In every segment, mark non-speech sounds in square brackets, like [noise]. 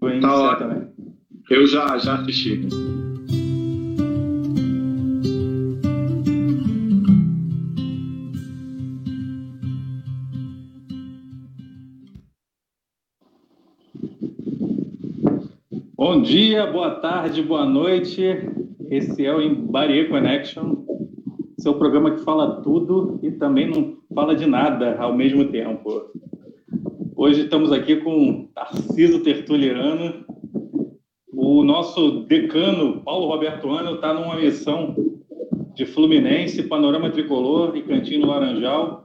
Tá também. Eu já, já assisti. Bom dia, boa tarde, boa noite. Esse é o Embarie Connection, seu programa que fala tudo e também não fala de nada ao mesmo tempo. Hoje estamos aqui com Tarciso Tertuliano. O nosso decano, Paulo Roberto Ano, está numa missão de Fluminense, Panorama Tricolor e Cantinho Laranjal.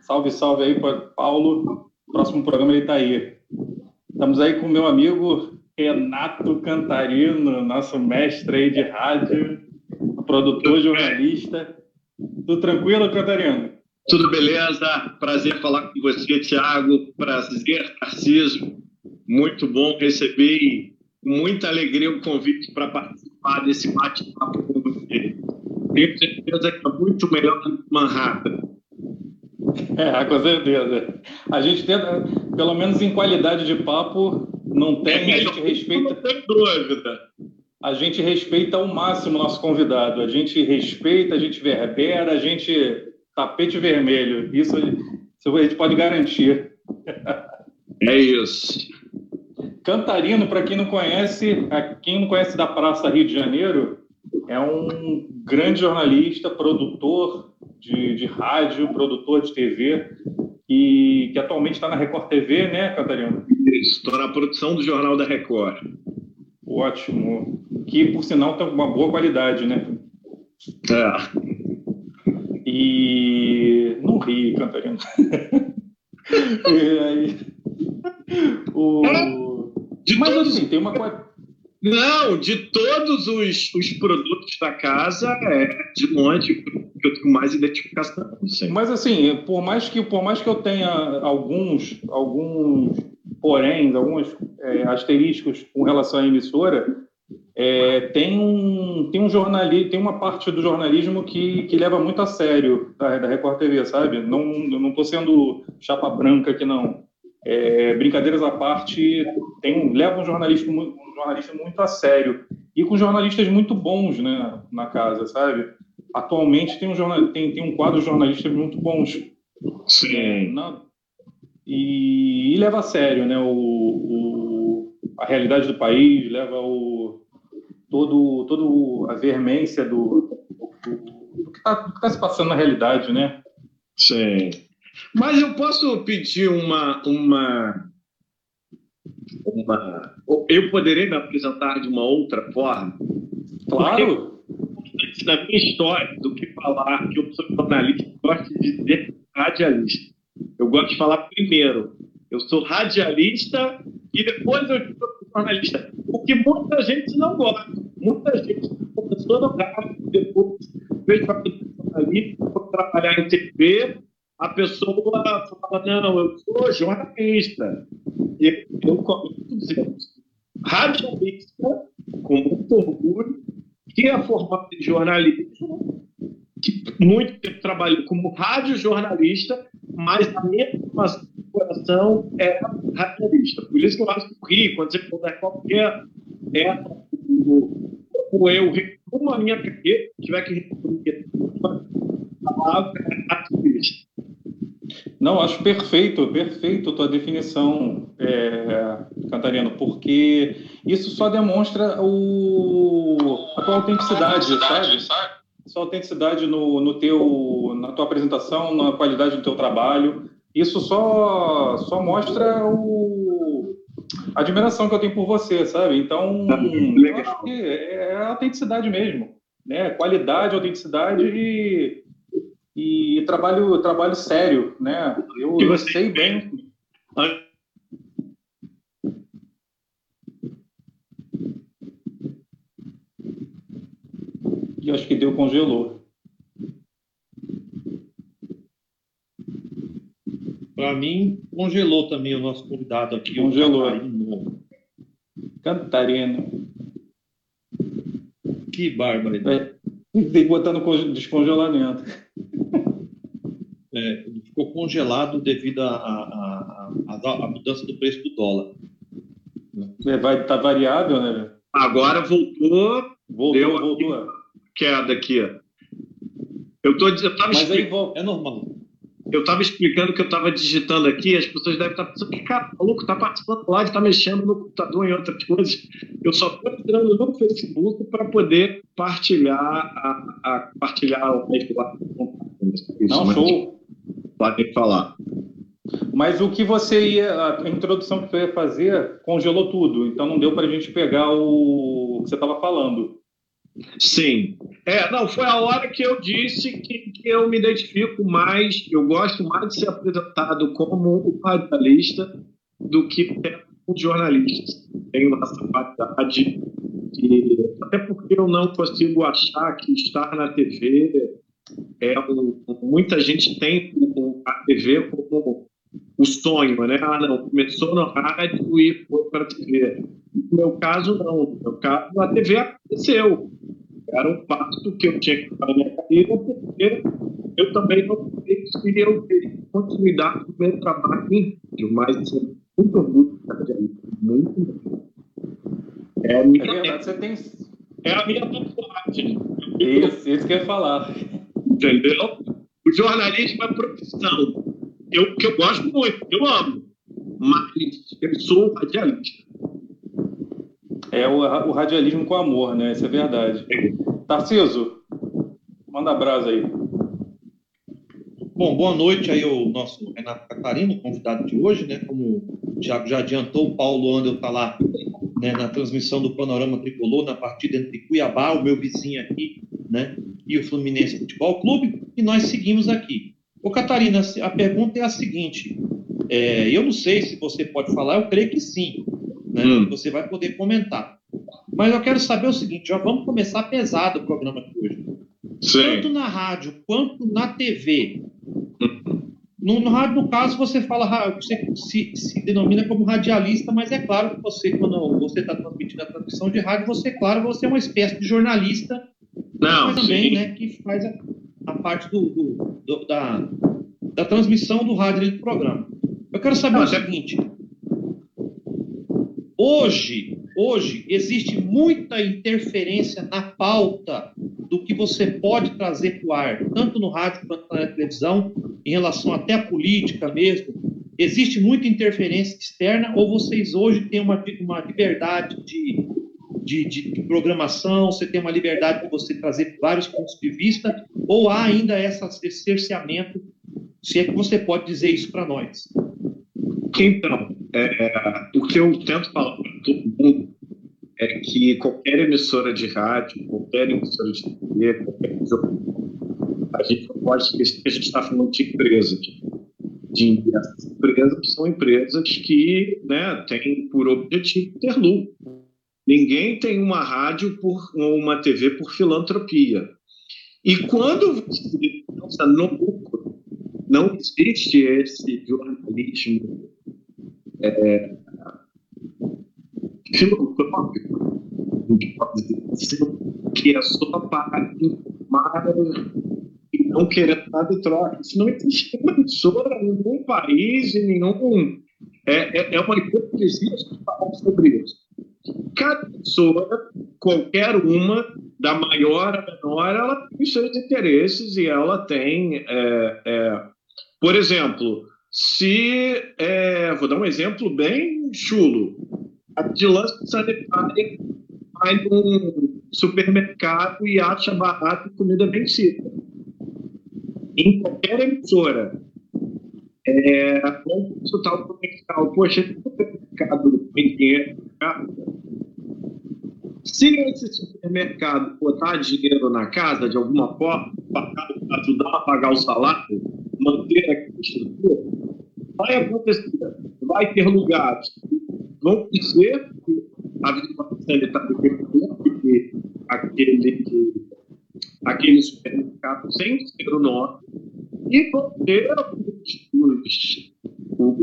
Salve, salve aí para Paulo. Próximo programa ele está aí. Estamos aí com meu amigo Renato Cantarino, nosso mestre aí de rádio, produtor, jornalista. Tudo tranquilo, Cantarino? Tudo beleza? Prazer falar com você, Thiago. Prazer, Tarcísio. Muito bom receber com muita alegria o convite para participar desse bate-papo com você. Tenho certeza que é muito melhor do que Manhattan. É, com certeza. A gente tenta, pelo menos em qualidade de papo, não tem, é, a gente respeita. Não tem dúvida. A gente respeita ao máximo o nosso convidado. A gente respeita, a gente verbera, a gente tapete vermelho. Isso, isso a gente pode garantir. É isso. Cantarino, para quem não conhece, quem não conhece da Praça Rio de Janeiro, é um grande jornalista, produtor de, de rádio, produtor de TV, e que atualmente está na Record TV, né, Cantarino? Isso, estou na produção do Jornal da Record. Ótimo. Que, por sinal, tem uma boa qualidade, né? É. E não ri, Cantarino. [laughs] e aí, o... Mas assim, tem uma coisa. Não, de todos os, os produtos da casa, é de longe que eu tenho mais identificação. Sim. Mas assim, por mais que por mais que eu tenha alguns alguns porém, alguns é, asteriscos com relação à emissora, é, tem um tem um jornalismo, tem uma parte do jornalismo que, que leva muito a sério da, da Record TV, sabe? Não não sendo chapa branca aqui não. É, brincadeiras à parte, tem leva um jornalista um jornalista muito a sério e com jornalistas muito bons, né, na casa, sabe? Atualmente tem um jornal, tem, tem um quadro de jornalistas muito bons. Sim. É, na, e, e, leva a sério, né, o, o, a realidade do país, leva o todo, todo a veemência do, do, do que está tá se passando na realidade, né? Sim. Mas eu posso pedir uma, uma, uma. Eu poderia me apresentar de uma outra forma? Claro. Porque, na minha história, do que falar que eu sou jornalista, eu gosto de dizer radialista. Eu gosto de falar primeiro. Eu sou radialista e depois eu jornalista. O que muita gente não gosta. Muita gente começou no rádio, depois veio para jornalista, para trabalhar em TV, a pessoa fala, não, eu sou jornalista. E eu começo dizendo, radialista, com muito orgulho, que é formado em jornalismo, que muito tempo trabalhei como radiojornalista, mas a minha formação coração é radialista. Por isso que eu acho que o Rio, quando você puder qualquer é o eu resumo a minha carreira, tiver que resumir a palavra é ativista. Não, acho perfeito, perfeito a tua definição, é, Catarina, porque isso só demonstra o, a tua autenticidade, sabe? Sua autenticidade no, no teu, na tua apresentação, na qualidade do teu trabalho. Isso só, só mostra o, a admiração que eu tenho por você, sabe? Então, que é a autenticidade mesmo, né? Qualidade, autenticidade e e trabalho trabalho sério, né? Eu, eu sei bem. E acho que deu congelou. Para mim, congelou também o nosso convidado aqui. Congelou. Cantarino. Que barbaridade. É, tem que botar no descongelamento [laughs] é, ficou congelado devido à mudança do preço do dólar. É, vai estar tá variável, né? Agora voltou. Voltou, deu voltou. Queda aqui. Eu tô, eu tava Mas aí, é normal. Eu estava explicando que eu estava digitando aqui, as pessoas devem estar pensando que, cara, maluco, tá participando lá, está mexendo no computador em outras coisas. Eu só estou entrando no Facebook para poder partilhar a, a partilhar o lá. Não, show. Podem falar. Mas o que você ia, a introdução que você ia fazer, congelou tudo, então não deu para a gente pegar o que você estava falando. Sim. É, não, foi a hora que eu disse que, que eu me identifico mais, eu gosto mais de ser apresentado como o radialista do que o jornalista. Tenho essa qualidade, até porque eu não consigo achar que estar na TV é um, muita gente tem a TV como o sonho, né? Ah, não, começou no rádio e foi para a TV. No meu caso, não. No meu caso, a TV aconteceu. Era um fato que eu tinha que fazer na minha carreira, porque eu também não sei se eu teria continuidade do meu trabalho em rádio, mas assim, muito orgulho muito é a minha, é verdade, você tem... é a minha tatuagem. Isso, isso que eu ia falar. Entendeu? O jornalismo é profissão. Eu, que eu gosto muito, eu amo, mas eu sou radialista. É o, o radialismo com amor, né? Isso é verdade. Tarciso, manda brasa aí. Bom, boa noite aí o nosso Renato Catarino, convidado de hoje, né? Como o Thiago já adiantou, o Paulo Andel está lá né, na transmissão do Panorama Tricolor, na partida entre Cuiabá, o meu vizinho aqui, né? E o Fluminense Futebol Clube, e nós seguimos aqui. Ô, Catarina, a pergunta é a seguinte: é, eu não sei se você pode falar, eu creio que sim né? Hum. Você vai poder comentar. Mas eu quero saber o seguinte: já vamos começar pesado o programa de hoje. Sim. Tanto na rádio quanto na TV. No, no rádio, no caso, você fala, você se, se, denomina como radialista, mas é claro que você, quando você está transmitindo a transmissão de rádio, você, claro, você é uma espécie de jornalista, Não, mas também, né, que faz a, a parte do, do, do, da, da transmissão do rádio do programa. Eu quero saber Não, o seguinte: Hoje, hoje existe muita interferência na pauta do que você pode trazer para o ar, tanto no rádio quanto na televisão, em relação até à política mesmo. Existe muita interferência externa ou vocês hoje têm uma, uma liberdade de, de, de, programação, você tem uma liberdade de você trazer vários pontos de vista, ou há ainda essa, esse cerceamento, se é que você pode dizer isso para nós? Então, é, o que eu tento falar para todo mundo é que qualquer emissora de rádio, qualquer emissora de TV, qualquer jogo, a gente não pode esquecer que a gente está falando de empresas. De, empresas são empresas que né, têm por objetivo ter lucro. Ninguém tem uma rádio por, ou uma TV por filantropia. E quando você pensa no lucro, não existe esse jornalismo é, filantrópico, que é só para informar e não querer nada de troca. Isso não existe uma em nenhum país, em nenhum. É, é, é uma hipocrisia falar sobre isso. Cada emissora, qualquer uma, da maior a menor, ela tem seus interesses e ela tem. É, é, por exemplo, se, é, vou dar um exemplo bem chulo, a vigilância sanitária vai num supermercado e acha barato comida vencida. Em qualquer emissora, é, vamos consultar o comercial. Poxa, supermercado tem dinheiro se esse supermercado botar dinheiro na casa de alguma forma, para ajudar a pagar o salário, manter a estrutura, vai acontecer, vai ter lugares que vão dizer que a vigilância sanitária que aquele, aquele supermercado sem ser o nome, e vão ter os, os,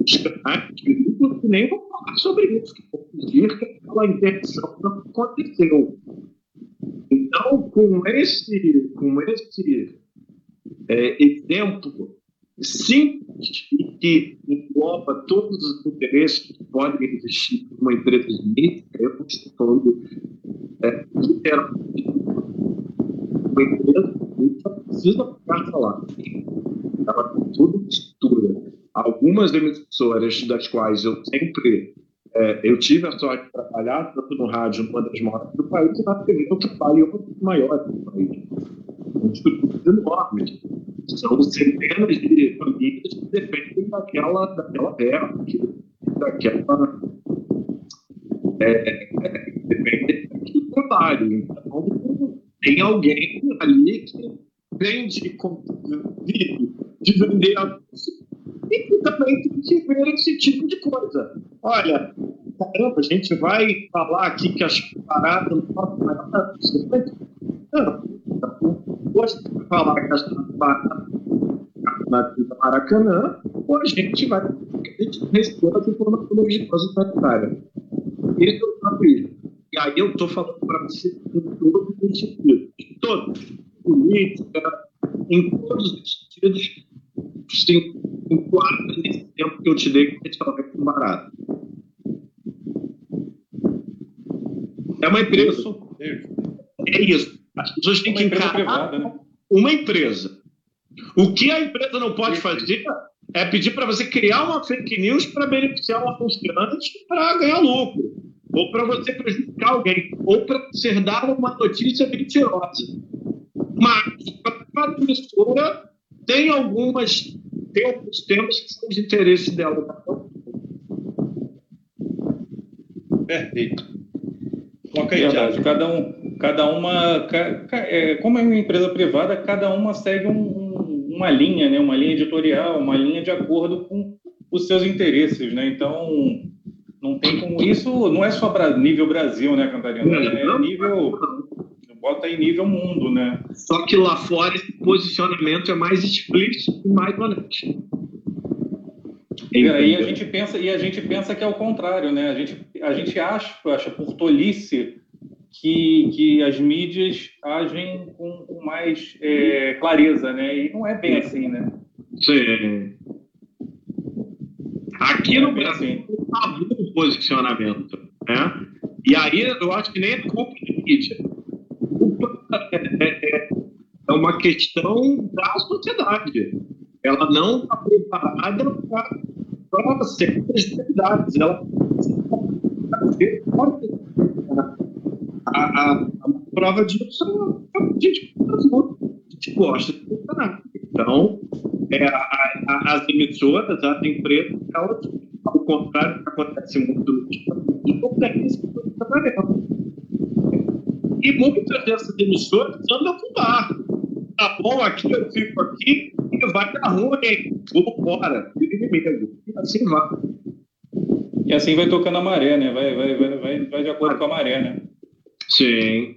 os canais que nem vão falar sobre isso, que vão dizer que aquela intenção não aconteceu. Então, com esse, com esse é, exemplo simples e que engloba todos os interesses que podem existir numa empresa de mídia. Eu estou falando é, literalmente uma empresa só precisa pagar salário. Ela tem toda uma estrutura. Algumas emissoras das quais eu sempre é, eu tive a sorte de trabalhar tanto no rádio, numa das maiores do país, e na TV eu trabalho em uma das maiores do país. Com estruturas enormes. São centenas de famílias que dependem daquela, daquela terra, daquela. É, é, dependem daquele trabalho. Então, tem alguém ali que vende, vive de vender a e que também tem que ver esse tipo de coisa. Olha, caramba, a gente vai falar aqui que as paradas não podem Não, hoje vai falar que as na Maracanã, ou a gente vai a gente responde as informações sanitárias. Esse é o. E aí eu estou falando para você em todos os sentidos. Todos. Política, em todos os sentidos, se enquadra nesse tempo que eu te dei gente com barato. É uma empresa. É isso. As pessoas têm uma que encarar privada, né? uma empresa. O que a empresa não pode fazer é pedir para você criar uma fake news para beneficiar uma funcionante para ganhar lucro, ou para você prejudicar alguém, ou para ser dar uma notícia mentirosa. Mas a emissora tem algumas tem alguns temas que são de interesse dela. Perfeito. Coloca aí, Verdade. Cada, um, cada uma, é, como é uma empresa privada, cada uma segue um, uma linha, né? uma linha editorial, uma linha de acordo com os seus interesses. Né? Então, não tem como. Isso não é só para nível Brasil, né, Cantarina? É nível bota em nível mundo, né? Só que lá fora esse posicionamento é mais explícito e mais honesto. E aí a gente pensa e a gente pensa que é o contrário, né? A gente a gente acha, acha por tolice que, que as mídias agem com, com mais é, clareza, né? E não é bem assim, né? Sim. Aqui no é Brasil assim. tabu o posicionamento, né? E aí eu acho que nem é culpa de mídia é, é uma questão da sociedade. Ela não está preparada para certas atividades. Ela a, a, a prova disso é a a gente gosta de funcionar. Então, é, a, as emissoras, as empresas, elas, ao contrário do que acontece muito no esse trabalho. E muitas dessas emissoras andam com barco. Tá bom aqui, eu fico aqui, e vai dar ruim, vou fora, inimigo. E assim vai. E assim vai tocando a maré, né? Vai, vai, vai, vai, vai de acordo com a maré, né? Sim.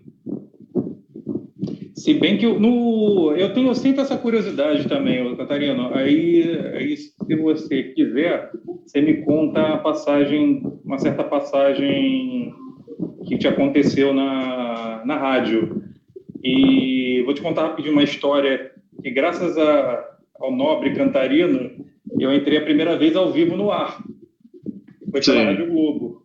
Se bem que eu, no, eu tenho sempre essa curiosidade também, Catarina. Aí, aí, se você quiser, você me conta a passagem, uma certa passagem que te aconteceu na, na rádio. E vou te contar rapidinho uma história que, graças a, ao nobre cantarino, eu entrei a primeira vez ao vivo no ar. Foi pela Rádio Globo.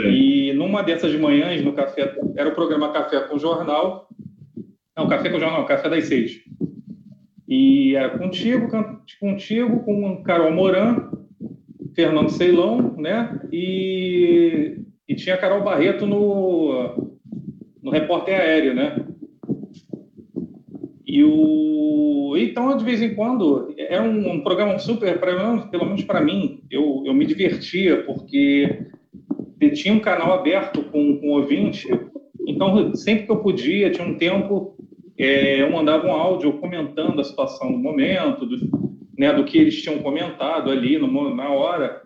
Sim. E numa dessas manhãs, no café, era o programa Café com Jornal. Não, Café com Jornal, Café das Seis. E era contigo, contigo, com Carol Moran, Fernando Ceilão, né? E e tinha Carol Barreto no, no repórter aéreo, né? E o então de vez em quando é um, um programa super, pelo menos para mim, eu, eu me divertia porque tinha um canal aberto com, com ouvinte, então sempre que eu podia, tinha um tempo, é, eu mandava um áudio comentando a situação do momento, do, né, do que eles tinham comentado ali no, na hora.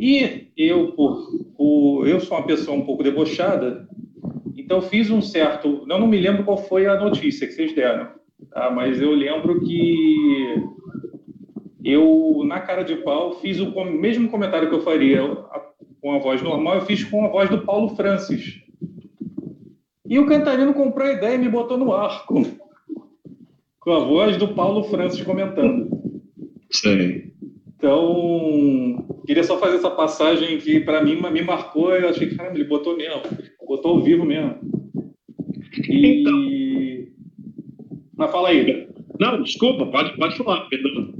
E eu, por, por, eu sou uma pessoa um pouco debochada, então fiz um certo. Eu não me lembro qual foi a notícia que vocês deram, tá? mas eu lembro que eu, na cara de pau, fiz o mesmo comentário que eu faria com a voz normal, eu fiz com a voz do Paulo Francis. E o Cantarino comprou a ideia e me botou no arco. Com a voz do Paulo Francis comentando. Sim. Então, queria só fazer essa passagem que para mim me marcou. Eu achei que ele botou mesmo, botou ao vivo mesmo. E... Então... Mas fala aí. Não, desculpa, pode, pode falar, perdão.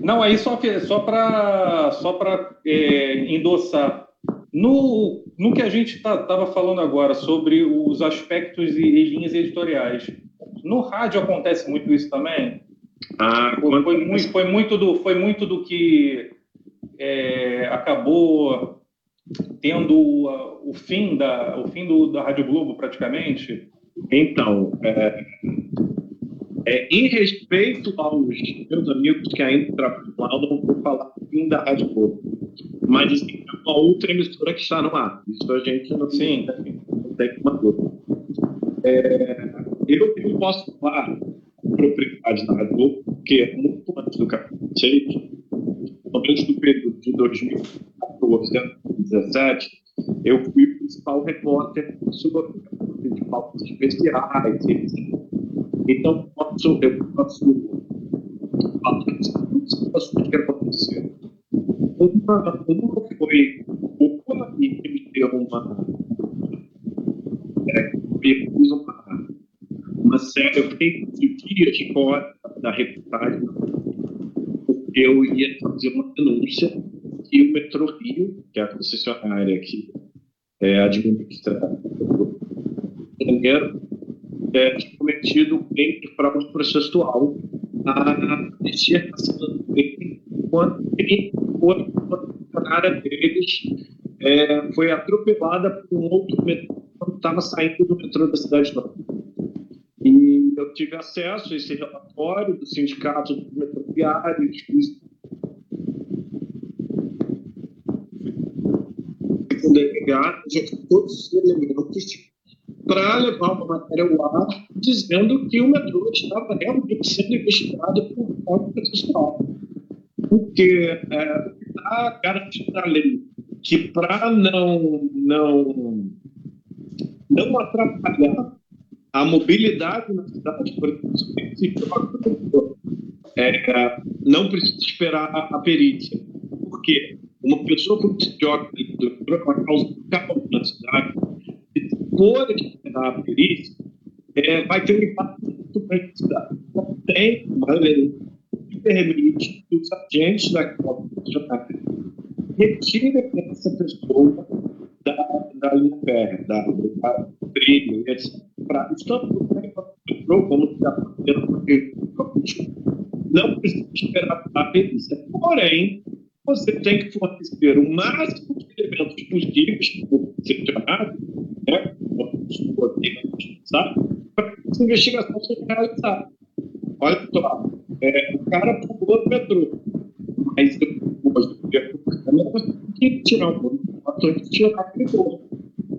Não, aí só, só para só é, endossar. No, no que a gente estava tá, falando agora sobre os aspectos e, e, linhas editoriais, no rádio acontece muito isso também? Ah, foi, foi, muito, foi, muito, do, foi muito do que é, acabou tendo o, o fim, da, o fim do, da Rádio Globo, praticamente? Então, é, é, em respeito aos meus amigos que ainda trabalham lá, eu não vou falar do fim da Rádio Globo. Mas assim, é uma outra emissora que está no ar. Isso a gente não, Sim. não tem uma dúvida. É, eu, eu posso falar propriedade da Rádio Globo, porque muito antes do capítulo 6, durante o período de 2014 a 2017, eu fui o principal repórter sobre de pautas especiais, etc. Então, posso, eu posso falar das situações que aconteceram. Uma, uma foi uma que me deu uma. É, me fiz uma, uma série, eu fiquei dias fora da reportagem, porque eu ia fazer uma denúncia que o Metrô Rio, que é a concessionária que é, administra o dinheiro, é, cometido crime de fraude processual a dissertação dele quando ele foi funcionária deles é, foi atropelada por um outro metrô quando estava saindo do metrô da cidade nova. E eu tive acesso a esse relatório do sindicato dos metroviários, com delegados, todos os elementos para levar uma matéria ao ar dizendo que o metrô estava realmente sendo investigado por falta processual. Porque é, está garantido na lei que para não, não, não atrapalhar a mobilidade na cidade, por exemplo, é, não precisa esperar a, a perícia. Por quê? Uma pessoa com joga para causar caos na cidade, for esperar a perícia, é, vai ter um impacto muito grande na cidade. Então, tem uma lei que permite que os agentes daquela concessionária retirem essa pessoa da, da linha férrea, da, da trilho, etc. Tanto metrô como fazendo, porque não precisa esperar a perícia. Porém, você tem que fornecer o máximo de elementos possíveis para o funcionário, né, sabe? para que essa investigação seja realizada. Olha só, é, o cara pulou do metrô, mas depois do você tem que tirar um pouco de tirar aquele corpo.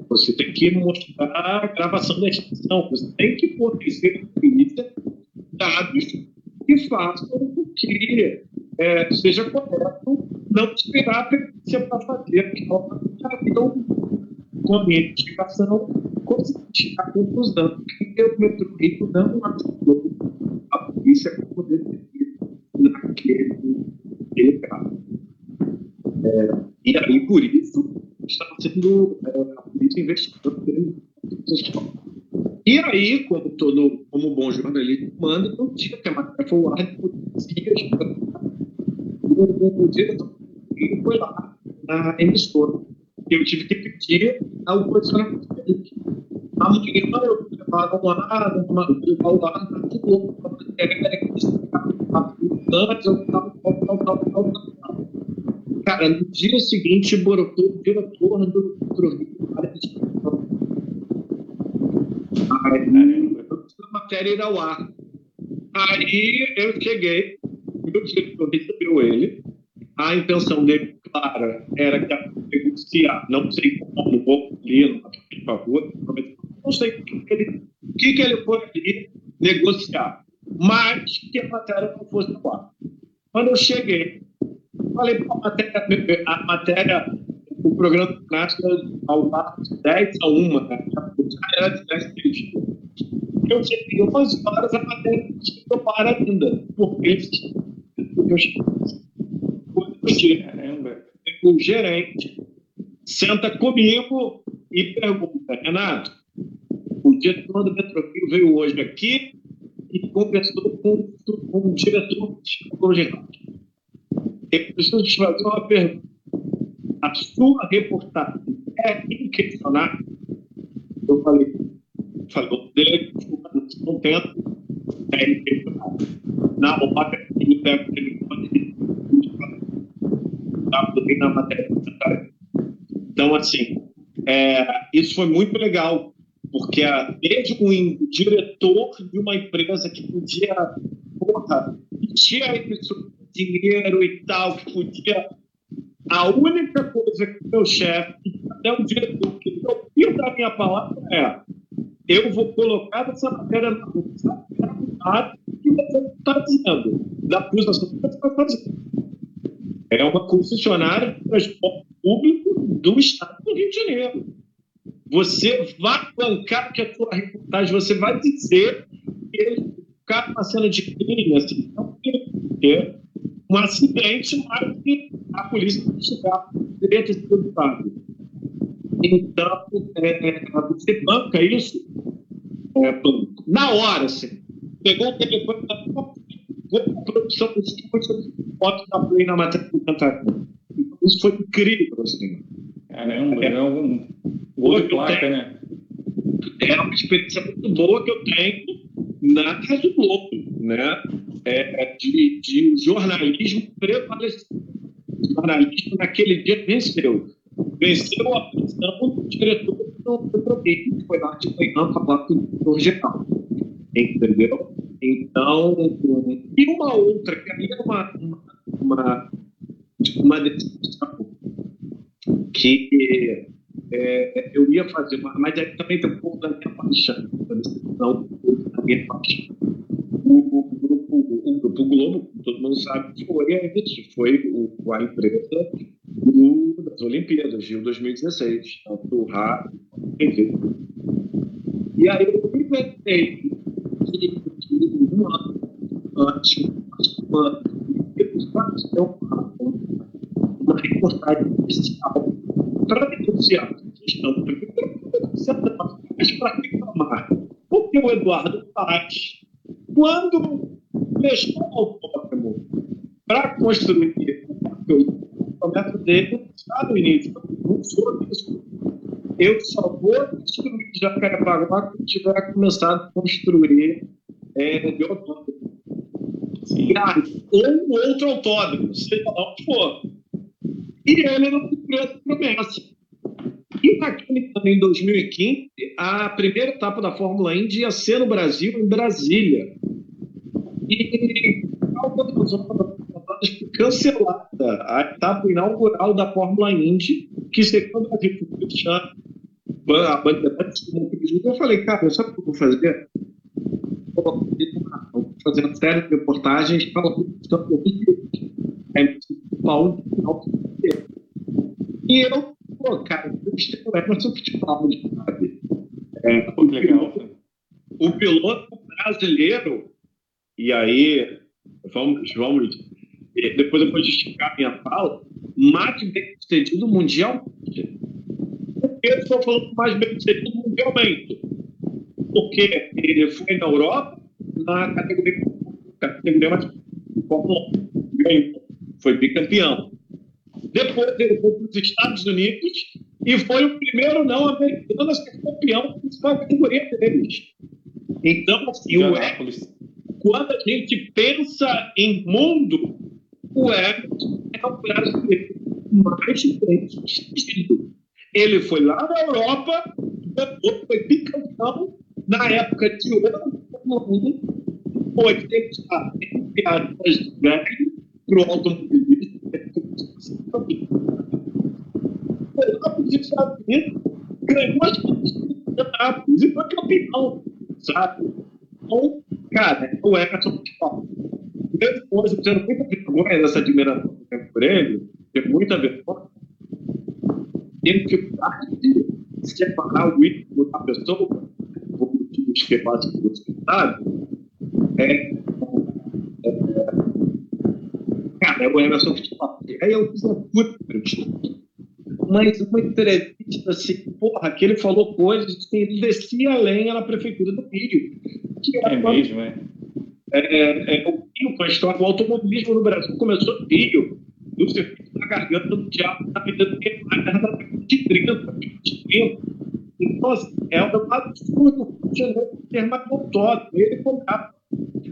Você tem que mostrar a gravação da estação, você tem que fornecer a polícia dados que façam com que é, seja correto não esperar a perícia para fazer aquela então, com a minha investigação, consegui a conclusão que o metrô não ajudou a polícia a poder decidir naquele, caso. É, e aí, por isso, estava sendo é, a polícia investigando e aí, como todo, como bom jornalista manda, não tinha que a foi o ar de o, o diretor foi lá na emissora. Eu tive que pedir ao posicionamento dele. Amanhã eu vou levar um ar, levar o ar para o globo, para antes eu estava Cara, no dia seguinte, brotou o diretor do Rio. Aí, a matéria ir ao ar. Aí eu cheguei, meu diretor recebeu ele. A intenção dele, clara, era que a negociar, não sei como, não vou ali, por favor, não sei o que, ele, o que, que ele foi ali negociar, mas que a matéria não fosse ao ar. Quando eu cheguei, falei para a matéria, a matéria, o programa prático ao ar de 10 a 1, né? era de 10 Eu cheguei 11 horas, a matéria não para ainda, porque eu cheguei O gerente senta comigo e pergunta, Renato, o diretor do Metropio veio hoje aqui e conversou com, com o diretor do geral. Eu preciso te fazer uma pergunta. A sua reportagem é inquestionável? Eu falei, falou dele, não contenta, é inquestionável. Na hora, ele pega o telefone e na matéria Então, assim, é, isso foi muito legal, porque desde um diretor de uma empresa que podia, porra, tinha isso, dinheiro e tal, que podia. A única coisa que meu chefe, até o diretor, que não ouviu da minha palavra é: eu vou colocar essa matéria na rua, que você está dizendo, da acusação que você está fazendo. É uma concessionária de transporte público do Estado do Rio de Janeiro. Você vai bancar que a sua reportagem, você vai dizer que ele uma cena de crime, assim, não ter um acidente, mas que a polícia não chegar direito de resultado. Então, é, você banca isso é, na hora, assim. Pegou o telefone da produção dos fotos da Play na matéria do Cantarina. Isso foi incrível, assim. Caramba, é, é um gol de placa, né? É uma experiência muito boa que eu tenho na Rádio Globo, né? É, de, de jornalismo prevalecendo. O jornalismo naquele dia venceu. Venceu a posição do diretor do Petrobras, que foi lá de manhã falar com o diretor geral. Entendeu? Então, e uma outra, que é uma, uma, uma, uma decisão que é, eu ia fazer, mas é, também tem um pouco da minha paixão, da decisão da minha paixão. O, o, grupo, o Grupo Globo, todo mundo sabe que foi, foi o, a empresa do, das Olimpíadas de 2016, tanto o rádio TV. E aí eu inventei um ano antes, para denunciar a questão para reclamar. Porque o Eduardo Paz, quando fechou o autódromo para construir o método dele, está no início. Eu só vou destruir Jacarepaguá quando tiver começado a construir é, de autódromo. ou um outro autódromo, seja lá onde for. E ele não cumpriu essa promessa. E naquele ano, em 2015, a primeira etapa da Fórmula Indy ia ser no Brasil, em Brasília. E cancelada a etapa inaugural da Fórmula Indy, que segundo a Brasil a Bandeirantes eu falei, cara, sabe o que eu vou fazer? Vou fazer uma série de reportagens para é Paulo e eu, pô, cara, eu estou Emerson Fittipaldi, sabe? É, o, legal. Piloto, o piloto brasileiro, e aí, vamos, vamos depois eu vou justificar a minha fala, mais bem sucedido que eu estou falando mais bem sucedido mundialmente? Porque ele foi na Europa na categoria, categoria mais ganhou, foi bicampeão. Depois ele foi para os Estados Unidos e foi o primeiro não americano a ser campeão da categoria deles. Então, assim, o quando a gente pensa em mundo, o Everton é o brasileiro mais bem sucedido. Ele foi lá na Europa, foi bicampeão na época de ouro do foi tentar enviar as velhas para o automobilismo. Foi lá para os Estados ganhou as campeonatos e foi campeão, sabe? Então, cara, o Everton futebol depois, eu tenho muita vergonha dessa admiração que eu por ele, tenho muita vergonha, tenho dificuldade de separar o ídolo da pessoa, motivos que fazem por hospital, é, é, cara, é o Emerson Futebol. Aí eu fiz uma puta entrevista. Mas uma entrevista assim, porra, que ele falou coisas que ele descia além na prefeitura do Rio. Que é mesmo, é. É, é, o Rio, a história do automobilismo no Brasil começou no Rio, no circuito da garganta do diabo, na vida do de 30, de 30. Então, assim, é um absurdo ter autódromo. Ele comprava.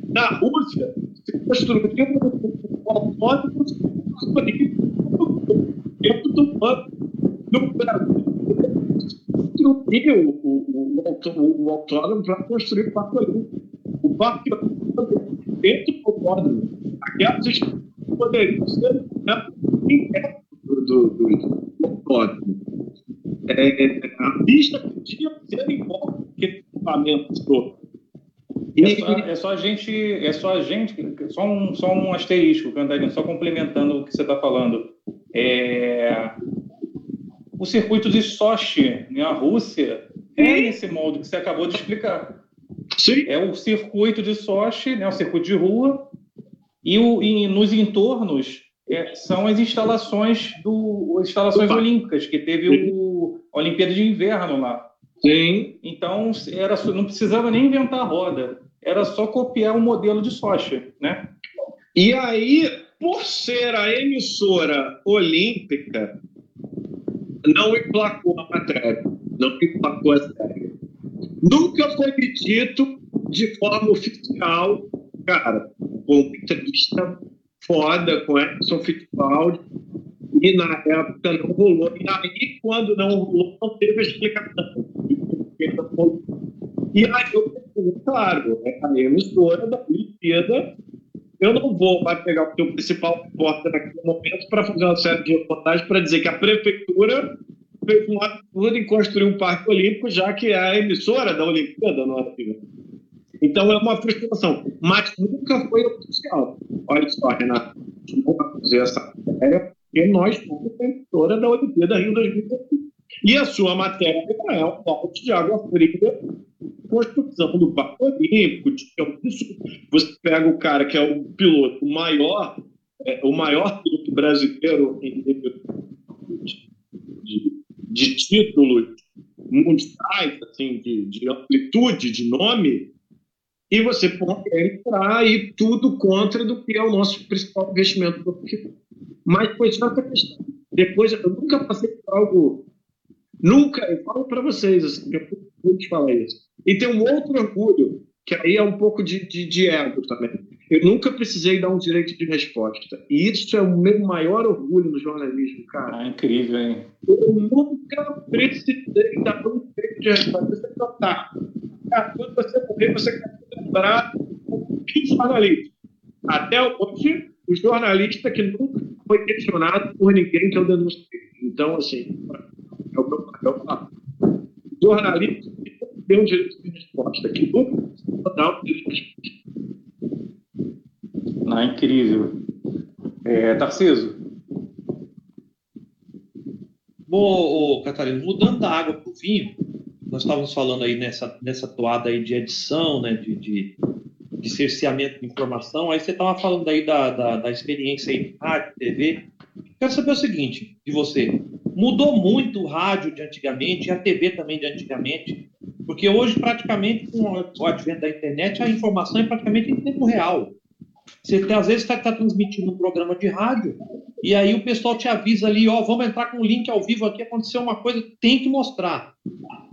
Na Rússia, se construiu um autódromo dentro do banco. No Brasil, construiu o, o, o, autódromo para construir o Parque. O Parque Olímpico dentro do autódromo. Aquelas poderiam ser né, do, do, do autódromo. É, a pista podia ser igual que equipamento todo. É só, é só, a gente, é só a gente, só um, só um asterisco, só complementando o que você está falando. É, o circuito de Sochi, na Rússia, é esse molde que você acabou de explicar. Sim. É o circuito de Sochi, né, o circuito de rua, e, o, e nos entornos é, são as instalações do as instalações Opa. olímpicas que teve o a Olimpíada de Inverno lá. Sim. Então era não precisava nem inventar a roda, era só copiar o modelo de Sochi, né? E aí, por ser a emissora olímpica, não emplacou a matéria, não emplacou a série. Nunca foi dito de forma oficial, cara, uma entrevista foda com Edson Fittipaldi, e na época não rolou. E aí, quando não rolou, não teve explicação. E aí eu pensei, claro, é a emissora da Olimpíada, eu não vou mais pegar o teu principal repórter naquele momento para fazer uma série de reportagens para dizer que a prefeitura fez um absurdo em construir um parque olímpico, já que é a emissora da Olimpíada não é Então é uma frustração, mas nunca foi oficial. Olha só, Renato, não fazer essa matéria nós somos a emissora da Olimpíada Rio 2020. E a sua matéria é um balde de água fria, construção do Parque Olímpico. Você pega o cara que é o piloto maior, é, o maior piloto brasileiro em de, de, títulos mundiais, assim, de, de amplitude, de nome, e você pode entrar e tudo contra do que é o nosso principal investimento do Mas foi só essa questão. Depois, eu nunca passei por algo Nunca, eu falo para vocês, assim, eu vou te falar isso. E tem um outro orgulho, que aí é um pouco de, de, de ego também. Eu nunca precisei dar um direito de resposta. E isso é o meu maior orgulho no jornalismo, cara. Ah, incrível, hein? Eu nunca precisei dar um direito de resposta. Você tá. Cara, quando você morrer, você quer lembrar um jornalista. Até hoje, o jornalista que nunca foi questionado por ninguém que eu denunciei. Então, assim, é o meu papel. Jornalista que tem um direito de resposta, que nunca dá um direito de resposta. Ah, incrível. É, Tarciso? Bom, Catarina, mudando da água para o vinho, nós estávamos falando aí nessa, nessa toada aí de edição, né, de, de, de cerceamento de informação, aí você estava falando aí da, da, da experiência de rádio, TV. Quero saber o seguinte de você. Mudou muito o rádio de antigamente e a TV também de antigamente, porque hoje, praticamente, com o advento da internet, a informação é praticamente em tempo real. Você às vezes está tá transmitindo um programa de rádio e aí o pessoal te avisa ali, ó, vamos entrar com um link ao vivo aqui, aconteceu uma coisa, tem que mostrar.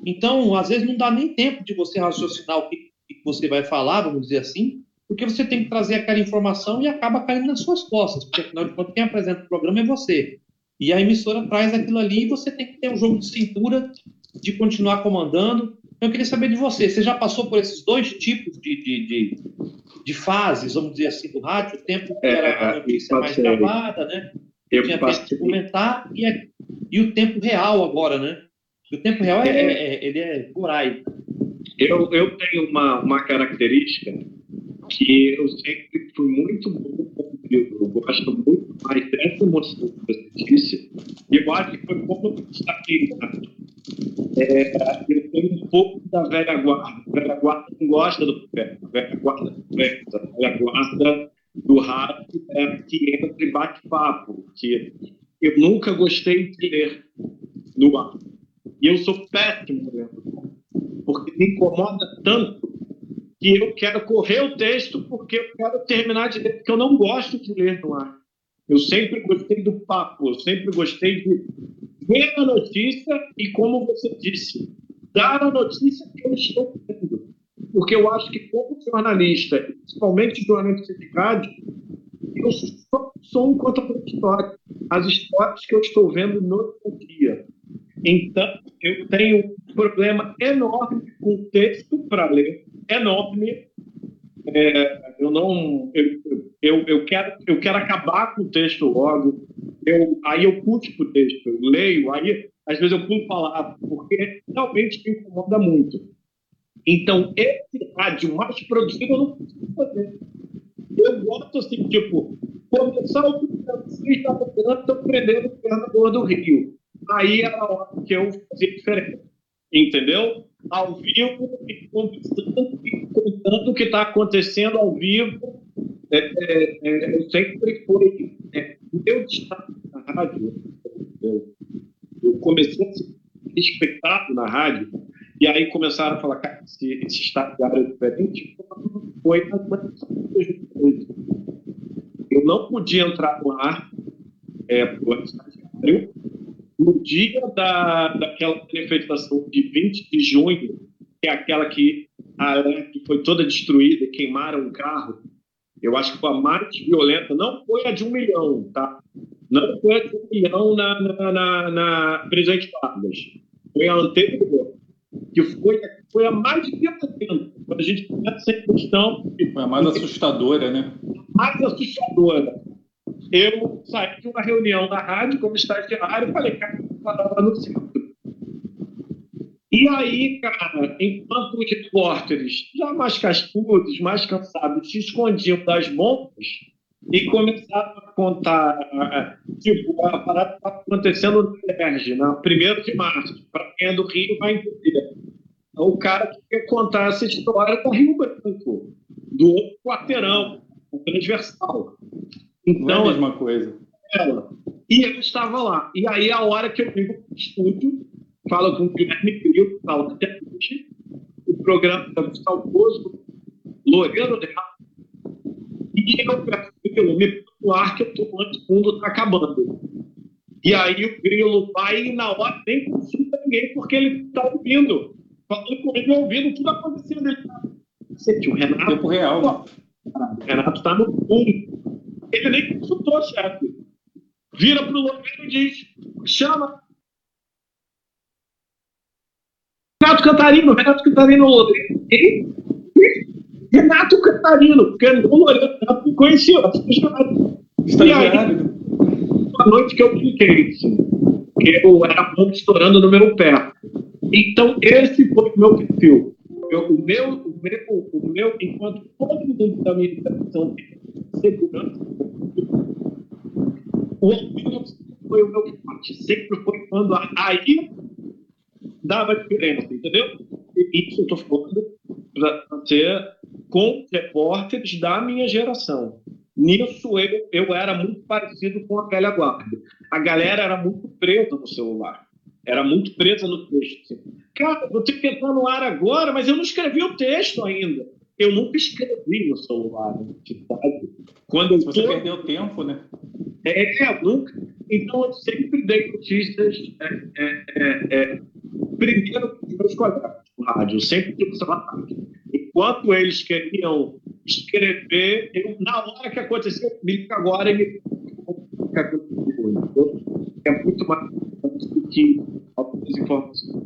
Então, às vezes não dá nem tempo de você raciocinar o que você vai falar, vamos dizer assim, porque você tem que trazer aquela informação e acaba caindo nas suas costas, porque afinal de contas quem apresenta o programa é você. E a emissora traz aquilo ali e você tem que ter um jogo de cintura de continuar comandando. Eu queria saber de você, você já passou por esses dois tipos de, de, de, de fases, vamos dizer assim, do rádio, o tempo que era é, a notícia mais gravada, né? Eu tinha tempo de comentar e, e o tempo real agora, né? O tempo real é, é, é ele é por aí. Eu, eu tenho uma, uma característica que eu sempre fui muito bom eu gosto muito mais dessa emoção que você disse. E eu acho que foi como eu destaquei, é, eu tenho um pouco da velha guarda. A velha guarda não gosta do pé. A velha guarda. A velha guarda do rádio é que entra em bate-papo, porque eu nunca gostei de ler no ar. E eu sou péssimo lendo, porque me incomoda tanto que eu quero correr o texto porque eu quero terminar de ler, porque eu não gosto de ler no ar. Eu sempre gostei do papo, eu sempre gostei de ver a notícia e, como você disse, dar a notícia que eu estou vendo. Porque eu acho que, como jornalista, principalmente jornalista de eu só sou um contador de histórias. As histórias que eu estou vendo no dia. Então, eu tenho um problema enorme com texto para ler, enorme. É, eu não. Eu, eu, eu, quero, eu quero acabar com o texto logo. Eu, aí eu puxo o texto, eu leio, aí às vezes eu pulo palavra, porque realmente me incomoda muito. Então, esse rádio mais produzido eu não consigo fazer. Eu gosto assim, tipo, começar o vocês da manhã estão prendendo o governador do Rio. Aí era a hora que eu fazia diferente. Entendeu? Ao vivo, e contando o que está acontecendo ao vivo. É, é, é, eu sempre foi. É, meu destaque na rádio, eu, eu comecei a ser respeitado na rádio, e aí começaram a falar, cara, esse, esse estagiário é diferente, foi na Eu não podia entrar no ar é, para o estagiário no dia da, daquela manifestação de 20 de junho, que é aquela que a que foi toda destruída, queimaram um carro, eu acho que foi a mais violenta, não foi a de um milhão, tá? Não foi a de um milhão na, na, na, na Presidente Vargas, foi a anterior, que foi, foi a mais violenta. Quando a gente começa essa questão. Foi a mais assustadora, né? Mais assustadora. Eu saí de uma reunião da rádio como estagiário e falei, cara, eu no centro. E aí, cara, enquanto os repórteres, já mais cascudos, mais cansados, se escondiam das bombas e começaram a contar, tipo, a parada está acontecendo no Erge, na 1 de março, para quem é do Rio vai entender. O cara que contar essa história do Rio Branco, do outro quarteirão, o transversal. Então, Não é a mesma coisa. Ela. E eu estava lá. E aí, a hora que eu ligo para o estúdio, falo com o Guilherme Crio, falo até hoje, o programa da Saudoso, Loureiro de e eu peço Grilo, me ar que eu estou antes, o mundo está acabando. E aí o Grilo vai e na hora nem consulta ninguém, porque ele está ouvindo. Falando comigo e ouvindo tudo acontecendo. Ele tá... o Renato. Tempo real. O Renato está no fundo. Ele nem consultou, chefe. Vira para o Loureiro e diz: chama Renato Cantarino, Renato Cantarino Rodrigues. Renato Cantarino, porque o Renato me conhecia. E aí, uma noite que eu brinquei, que eu era ponto estourando no meu pé. Então, esse foi o meu perfil. Eu, o, meu, o, meu, o meu, enquanto todo mundo da minha educação segurança, o orgulho foi o meu forte. Sempre foi quando aí dava diferença, entendeu? E isso eu estou falando para ser com repórteres da minha geração. Nisso eu, eu era muito parecido com a velha guarda. A galera era muito presa no celular, era muito presa no texto. Cara, vou ter que entrar no ar agora, mas eu não escrevi o texto ainda. Eu nunca escrevi no celular, na Quando eu Você tô... perdeu tempo, né? É, nunca. Então, eu sempre dei notícias é, é, é, é primeiro os meus colegas do rádio. Sempre tive. Enquanto eles queriam escrever, eu, na hora que aconteceu, me liga agora me então, é muito mais do que algumas informações.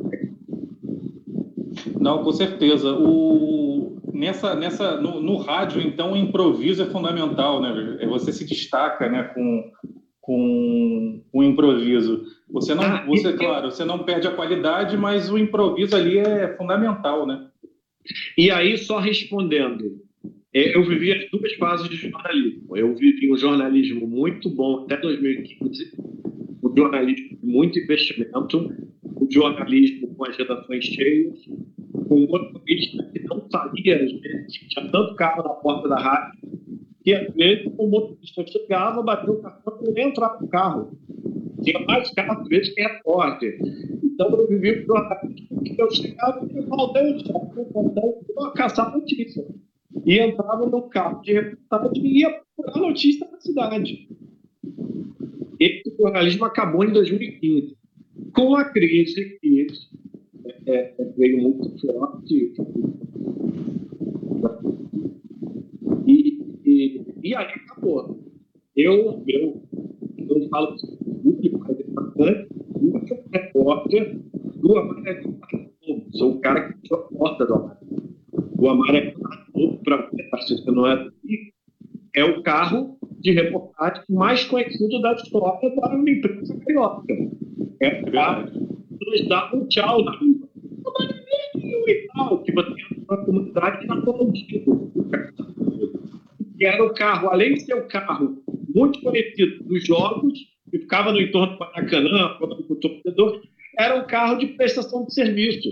Não, com certeza. O, nessa, nessa, no, no, rádio, então, o improviso é fundamental, né? Você se destaca, né, com, com o improviso. Você não, ah, você, claro, você não perde a qualidade, mas o improviso ali é fundamental, né? E aí, só respondendo, é, eu vivi as duas fases de jornalismo. Eu vivi um jornalismo muito bom até 2015, um jornalismo de muito investimento, um jornalismo com as redações cheias, com motorista que não sabia, às vezes, tinha tanto carro na porta da rádio, que às vezes o motorista chegava, bateu o cartão e nem entrava no carro. Tinha mais carro, às vezes, que forte. Então, eu vivi por que eu chegava e faltei o caçar notícia. E entrava no carro de reportagem e ia procurar notícia na cidade. Esse jornalismo acabou em 2015. Com a crise que é, é, veio muito forte, e, e, e aí acabou. Eu, eu, eu falo muito, é bastante, muito repórter do Amarelo Sou o cara que sou a porta do Amarelo. O Amarelo para você, não é é o carro de reportagem mais conhecido da história da imprensa carioca. É o carro que nos dá um tchau na rua. E tal, que você entra na comunidade e na comunidade que era o carro, além de ser o carro muito conhecido dos jogos, que ficava no entorno do Maracanã, do torcedor, era um carro de prestação de serviço.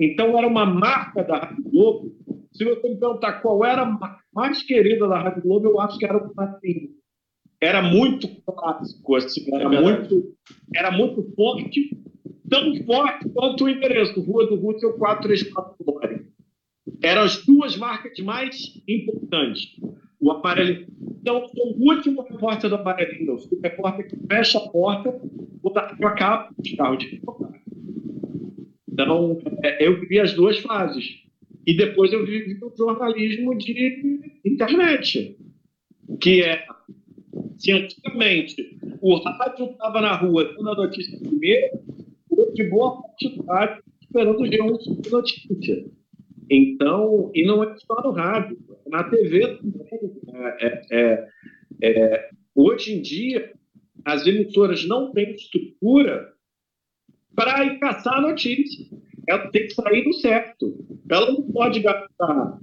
Então, era uma marca da Rádio Globo. Se você me perguntar qual era a mais querida da Rádio Globo, eu acho que era o Martinho. Era muito clássico, assim, era, é muito, era muito forte, tão forte quanto o endereço, Rua do Russell 434 Glória. Eram as duas marcas mais importantes o aparelho. Então, o último repórter do aparelho, o repórter que fecha a porta, botar para cá de carro de. Então, é, eu vivi as duas fases. E depois eu vivi o jornalismo de internet, que é, se antigamente o rádio estava na rua dando a notícia primeiro, de boa parte da tarde esperando o G1 notícia. Então, e não é só no rádio, na TV também. É, é, é, é, hoje em dia, as emissoras não têm estrutura para ir caçar a notícia. Ela tem que sair do certo. Ela não pode gastar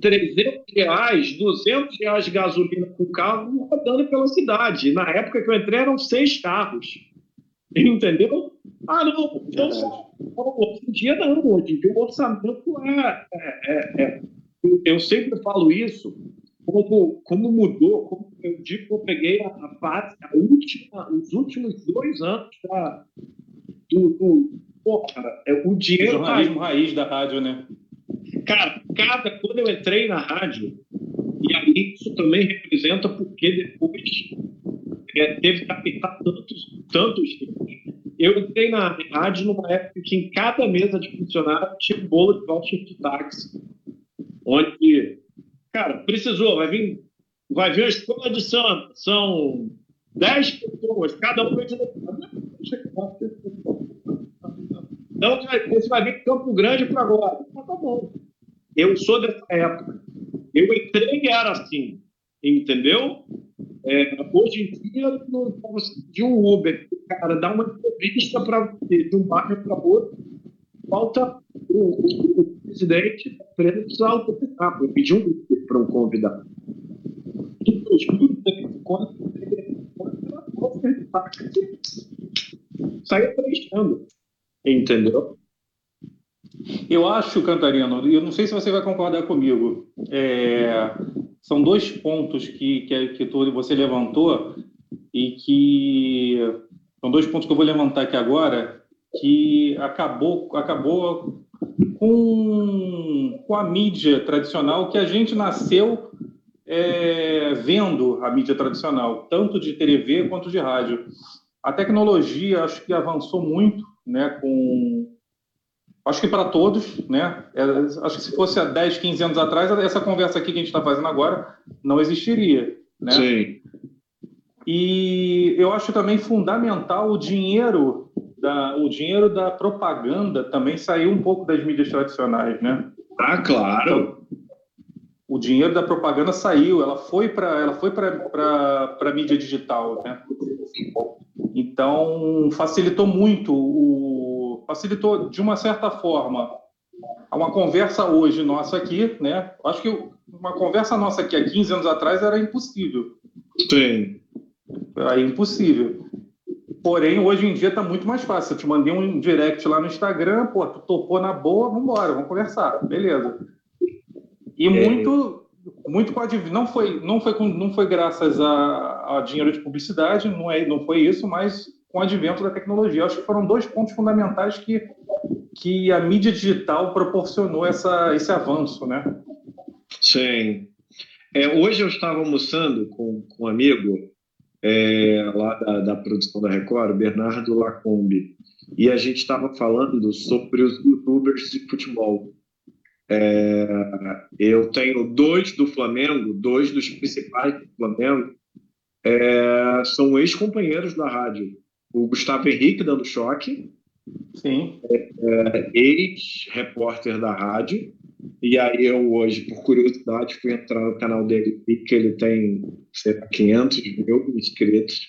300 reais, 200 reais de gasolina com carro rodando pela cidade. Na época que eu entrei, eram seis carros. Entendeu? Ah, não, então só. Hoje em dia, não. Hoje em dia, o orçamento é, é, é, é eu sempre falo isso, como, como mudou, como eu digo que eu peguei a, a fase, a última, os últimos dois anos da, do, do pô, cara, é, o dinheiro. O jornalismo tá raiz da rádio, né? Cara, cada, quando eu entrei na rádio, e aí isso também representa porque depois é, teve que apertar tantos, tantos eu entrei na rádio numa época que em cada mesa de funcionário tinha um bolo de voucher de táxi onde, cara, precisou, vai vir, vai vir a escola de samba, são 10 pessoas, cada um vai dizer, então você vai vir Campo Grande para agora. Ah, tá bom. Eu sou dessa época. Eu entrei e era assim, entendeu? É, hoje em dia, de um Uber, cara, dá uma entrevista para de um bairro para outro, falta o, o, o presidente preso precisa autorizar, eu pedi um para um convidado. Em 2000, quando saiu preenchendo. Entendeu? Eu acho, Cantarino, eu não sei se você vai concordar comigo, é, são dois pontos que, que, que tu, você levantou e que são dois pontos que eu vou levantar aqui agora que acabou, acabou com, com a mídia tradicional que a gente nasceu é, vendo a mídia tradicional, tanto de TV quanto de rádio. A tecnologia acho que avançou muito, né, com acho que para todos, né? É, acho que se fosse há 10, 15 anos atrás, essa conversa aqui que a gente está fazendo agora não existiria, né? Sim. E eu acho também fundamental o dinheiro da, o dinheiro da propaganda também saiu um pouco das mídias tradicionais, né? Ah, claro. Então, o dinheiro da propaganda saiu, ela foi para ela foi para a mídia digital, né? Então facilitou muito o facilitou de uma certa forma uma conversa hoje nossa aqui, né? Acho que uma conversa nossa aqui há 15 anos atrás era impossível. Sim. Era impossível. Porém, hoje em dia está muito mais fácil. Eu te mandei um direct lá no Instagram, pô, tu topou na boa, vamos embora, vamos conversar, beleza. E é. muito muito coadjuvante. Não foi, não foi, não foi graças a, a, dinheiro de publicidade, não, é, não foi isso, mas com o advento da tecnologia. Acho que foram dois pontos fundamentais que, que a mídia digital proporcionou essa, esse avanço, né? Sim. É, hoje eu estava almoçando com, com um amigo é, lá da, da, produção da Record, Bernardo Lacombe, e a gente estava falando sobre os youtubers de futebol. É, eu tenho dois do Flamengo, dois dos principais do Flamengo, é, são ex-companheiros da rádio. O Gustavo Henrique dando choque, Sim. É, é, ex-repórter da rádio, e aí eu hoje, por curiosidade, fui entrar no canal dele e que ele tem, sei lá, 500 mil inscritos.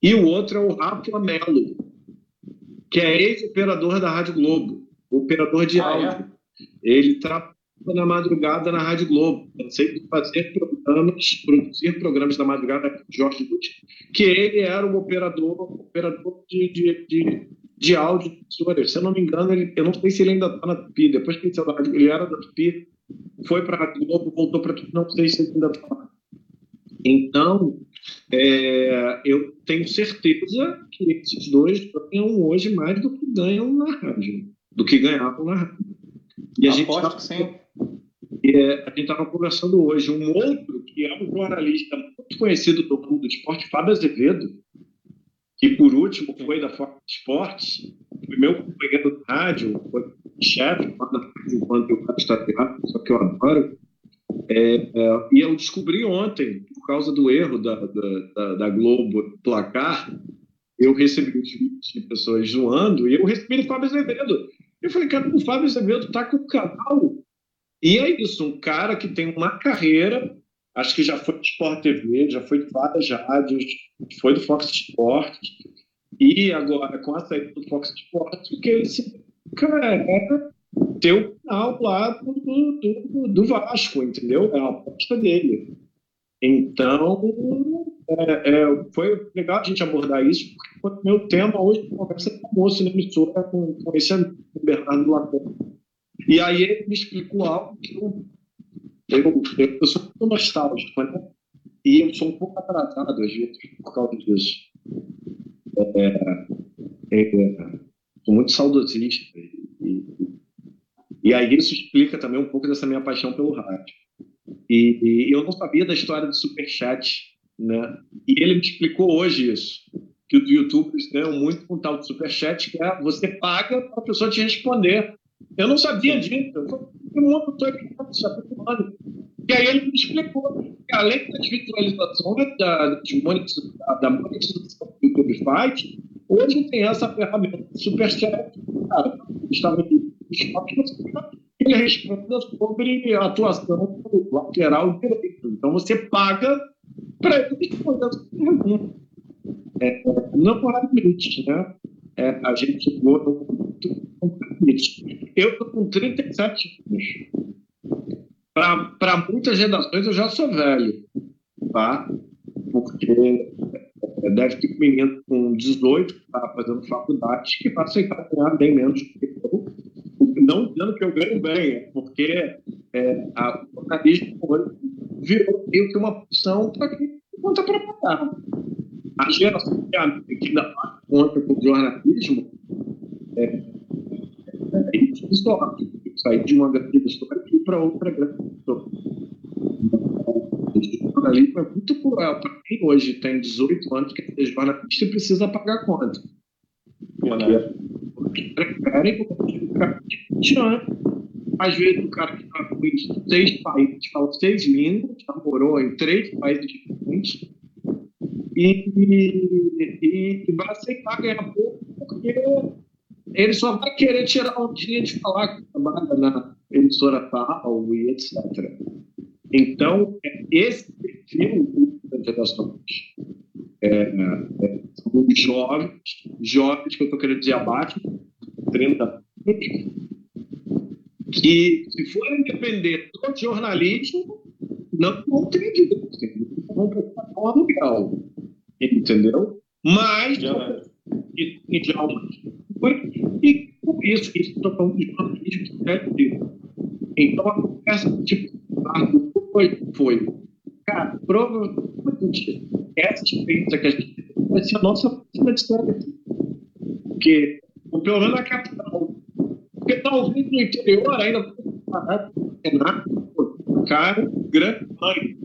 E o outro é o Rafa Melo, que é ex-operador da Rádio Globo, operador de ah, é? áudio. É? Ele trabalha na madrugada na Rádio Globo. Eu sei de fazer programas, produzir programas na madrugada com Jorge Lutz, que ele era um operador, operador de, de, de, de áudio Se eu não me engano, ele, eu não sei se ele ainda está na Tupi. Depois que ele saiu da Rádio, ele era da Tupi, foi para a Rádio Globo, voltou para Tupi, não sei se ele ainda está Então, é, eu tenho certeza que esses dois ganham hoje mais do que ganham na rádio, do que ganhavam na rádio. E a gente tá, sim. É, a gente estava conversando hoje, um outro que é um jornalista muito conhecido do mundo do esporte, Fábio Azevedo, que por último foi da Fox Sports, foi meu companheiro de rádio, foi chefe enquanto eu estagiário, só que eu adoro. É, é, e eu descobri ontem, por causa do erro da, da, da Globo placar, eu recebi os vídeos de pessoas zoando e eu recebi do Fábio Azevedo. Eu falei, cara, o Fábio Azevedo está com o canal. E é isso, um cara que tem uma carreira, acho que já foi de Sport TV, já foi de várias rádios, foi do Fox Sports, e agora com a saída do Fox Sports, que esse cara é ter o canal lá do, do, do, Vasco, entendeu? É a aposta dele. Então, é, é, foi legal a gente abordar isso, porque o meu tema hoje é conversa com o moço na emissora, com, com esse amigo, Bernardo Lacombe. E aí ele me explicou algo que eu, eu, eu sou muito nostálgico, né? E eu sou um pouco atrasado, às vezes, por causa disso. É, é, sou muito saudosista. E, e aí isso explica também um pouco dessa minha paixão pelo rádio. E, e eu não sabia da história do Superchat, né? E ele me explicou hoje isso, que os youtubers ganham muito com tal de Superchat, que é você paga para a pessoa te responder. Eu não sabia disso, eu muito acostumado. E aí ele me explicou que além das visualizações da, da monetização que o YouTube faz, hoje tem essa ferramenta Superchat, cara, estava no ele responda sobre a atuação lateral direito. Então você paga para ele responder essa pergunta. É, limite, né? É, a gente chegou no limite. Eu estou com 37 anos. Para muitas redações eu já sou velho, tá? Porque é, deve ter menino com 18 que está fazendo faculdade que vai aceitar ganhar bem menos do que eu não dizendo que eu ganho bem, é porque é, a, o jornalismo virou meio que uma opção para quem conta para pagar. A geração que ainda faz conta com o jornalismo é, é, histórico. Sair de uma grande história para outra grande história. O jornalismo é muito cruel para quem hoje tem 18 anos que é jornalista e precisa pagar conta. Porque preferem de 20 anos. Às vezes, o cara que está com seis países, fala seis línguas, já morou em três países diferentes, e, e, e vai aceitar ganhar pouco, porque ele só vai querer tirar um dia de falar que trabalha na emissora tal e etc. Então, esse perfil redações é, é, são jovens, jovens que eu estou querendo dizer abaixo, 30 anos, que, se forem depender do jornalismo, não vão ter direito, vão um aluguel, entendeu? Mas, e, de e isso, isso estou falando de jornalismo sério. Então, a conversa tipo, foi, foi. Cara, provavelmente essa experiência que a gente vai ser a nossa próxima história. Porque, pelo menos na capital. Porque talvez no interior ainda Renato, cara, grande mãe.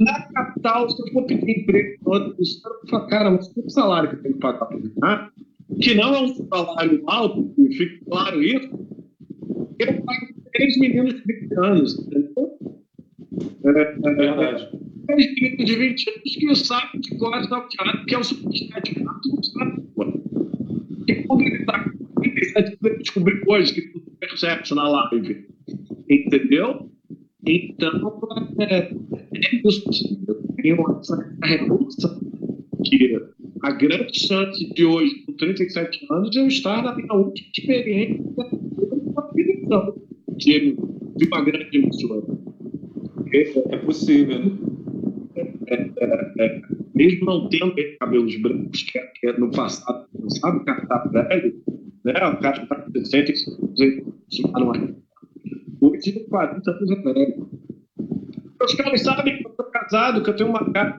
Na capital, se eu for pedir emprego estado, eu falo, cara, mas que salário que eu tenho que pagar para o Renato? Que não é um salário alto, e fica claro isso, eu pago três meninos de 20 anos, entendeu? É, é verdade. Três meninos de 20 anos que sabem de cor salteado, que é o superchat. Tu não sabe, pô. E quando ele está com 37, ele descobriu hoje que tu percebe na live. Entendeu? Então, é, é. Eu tenho essa revolução que a grande chance de hoje, com 37 anos, eu estar na minha última experiência de, de uma grande emissora. É possível. É, é, é, mesmo não tendo cabelos brancos, que, que é no passado, não sabe, o cara está velho, né? o cara está com 65 anos, hoje 40 anos é velho. Os caras sabem que eu estou casado, que eu tenho uma casa,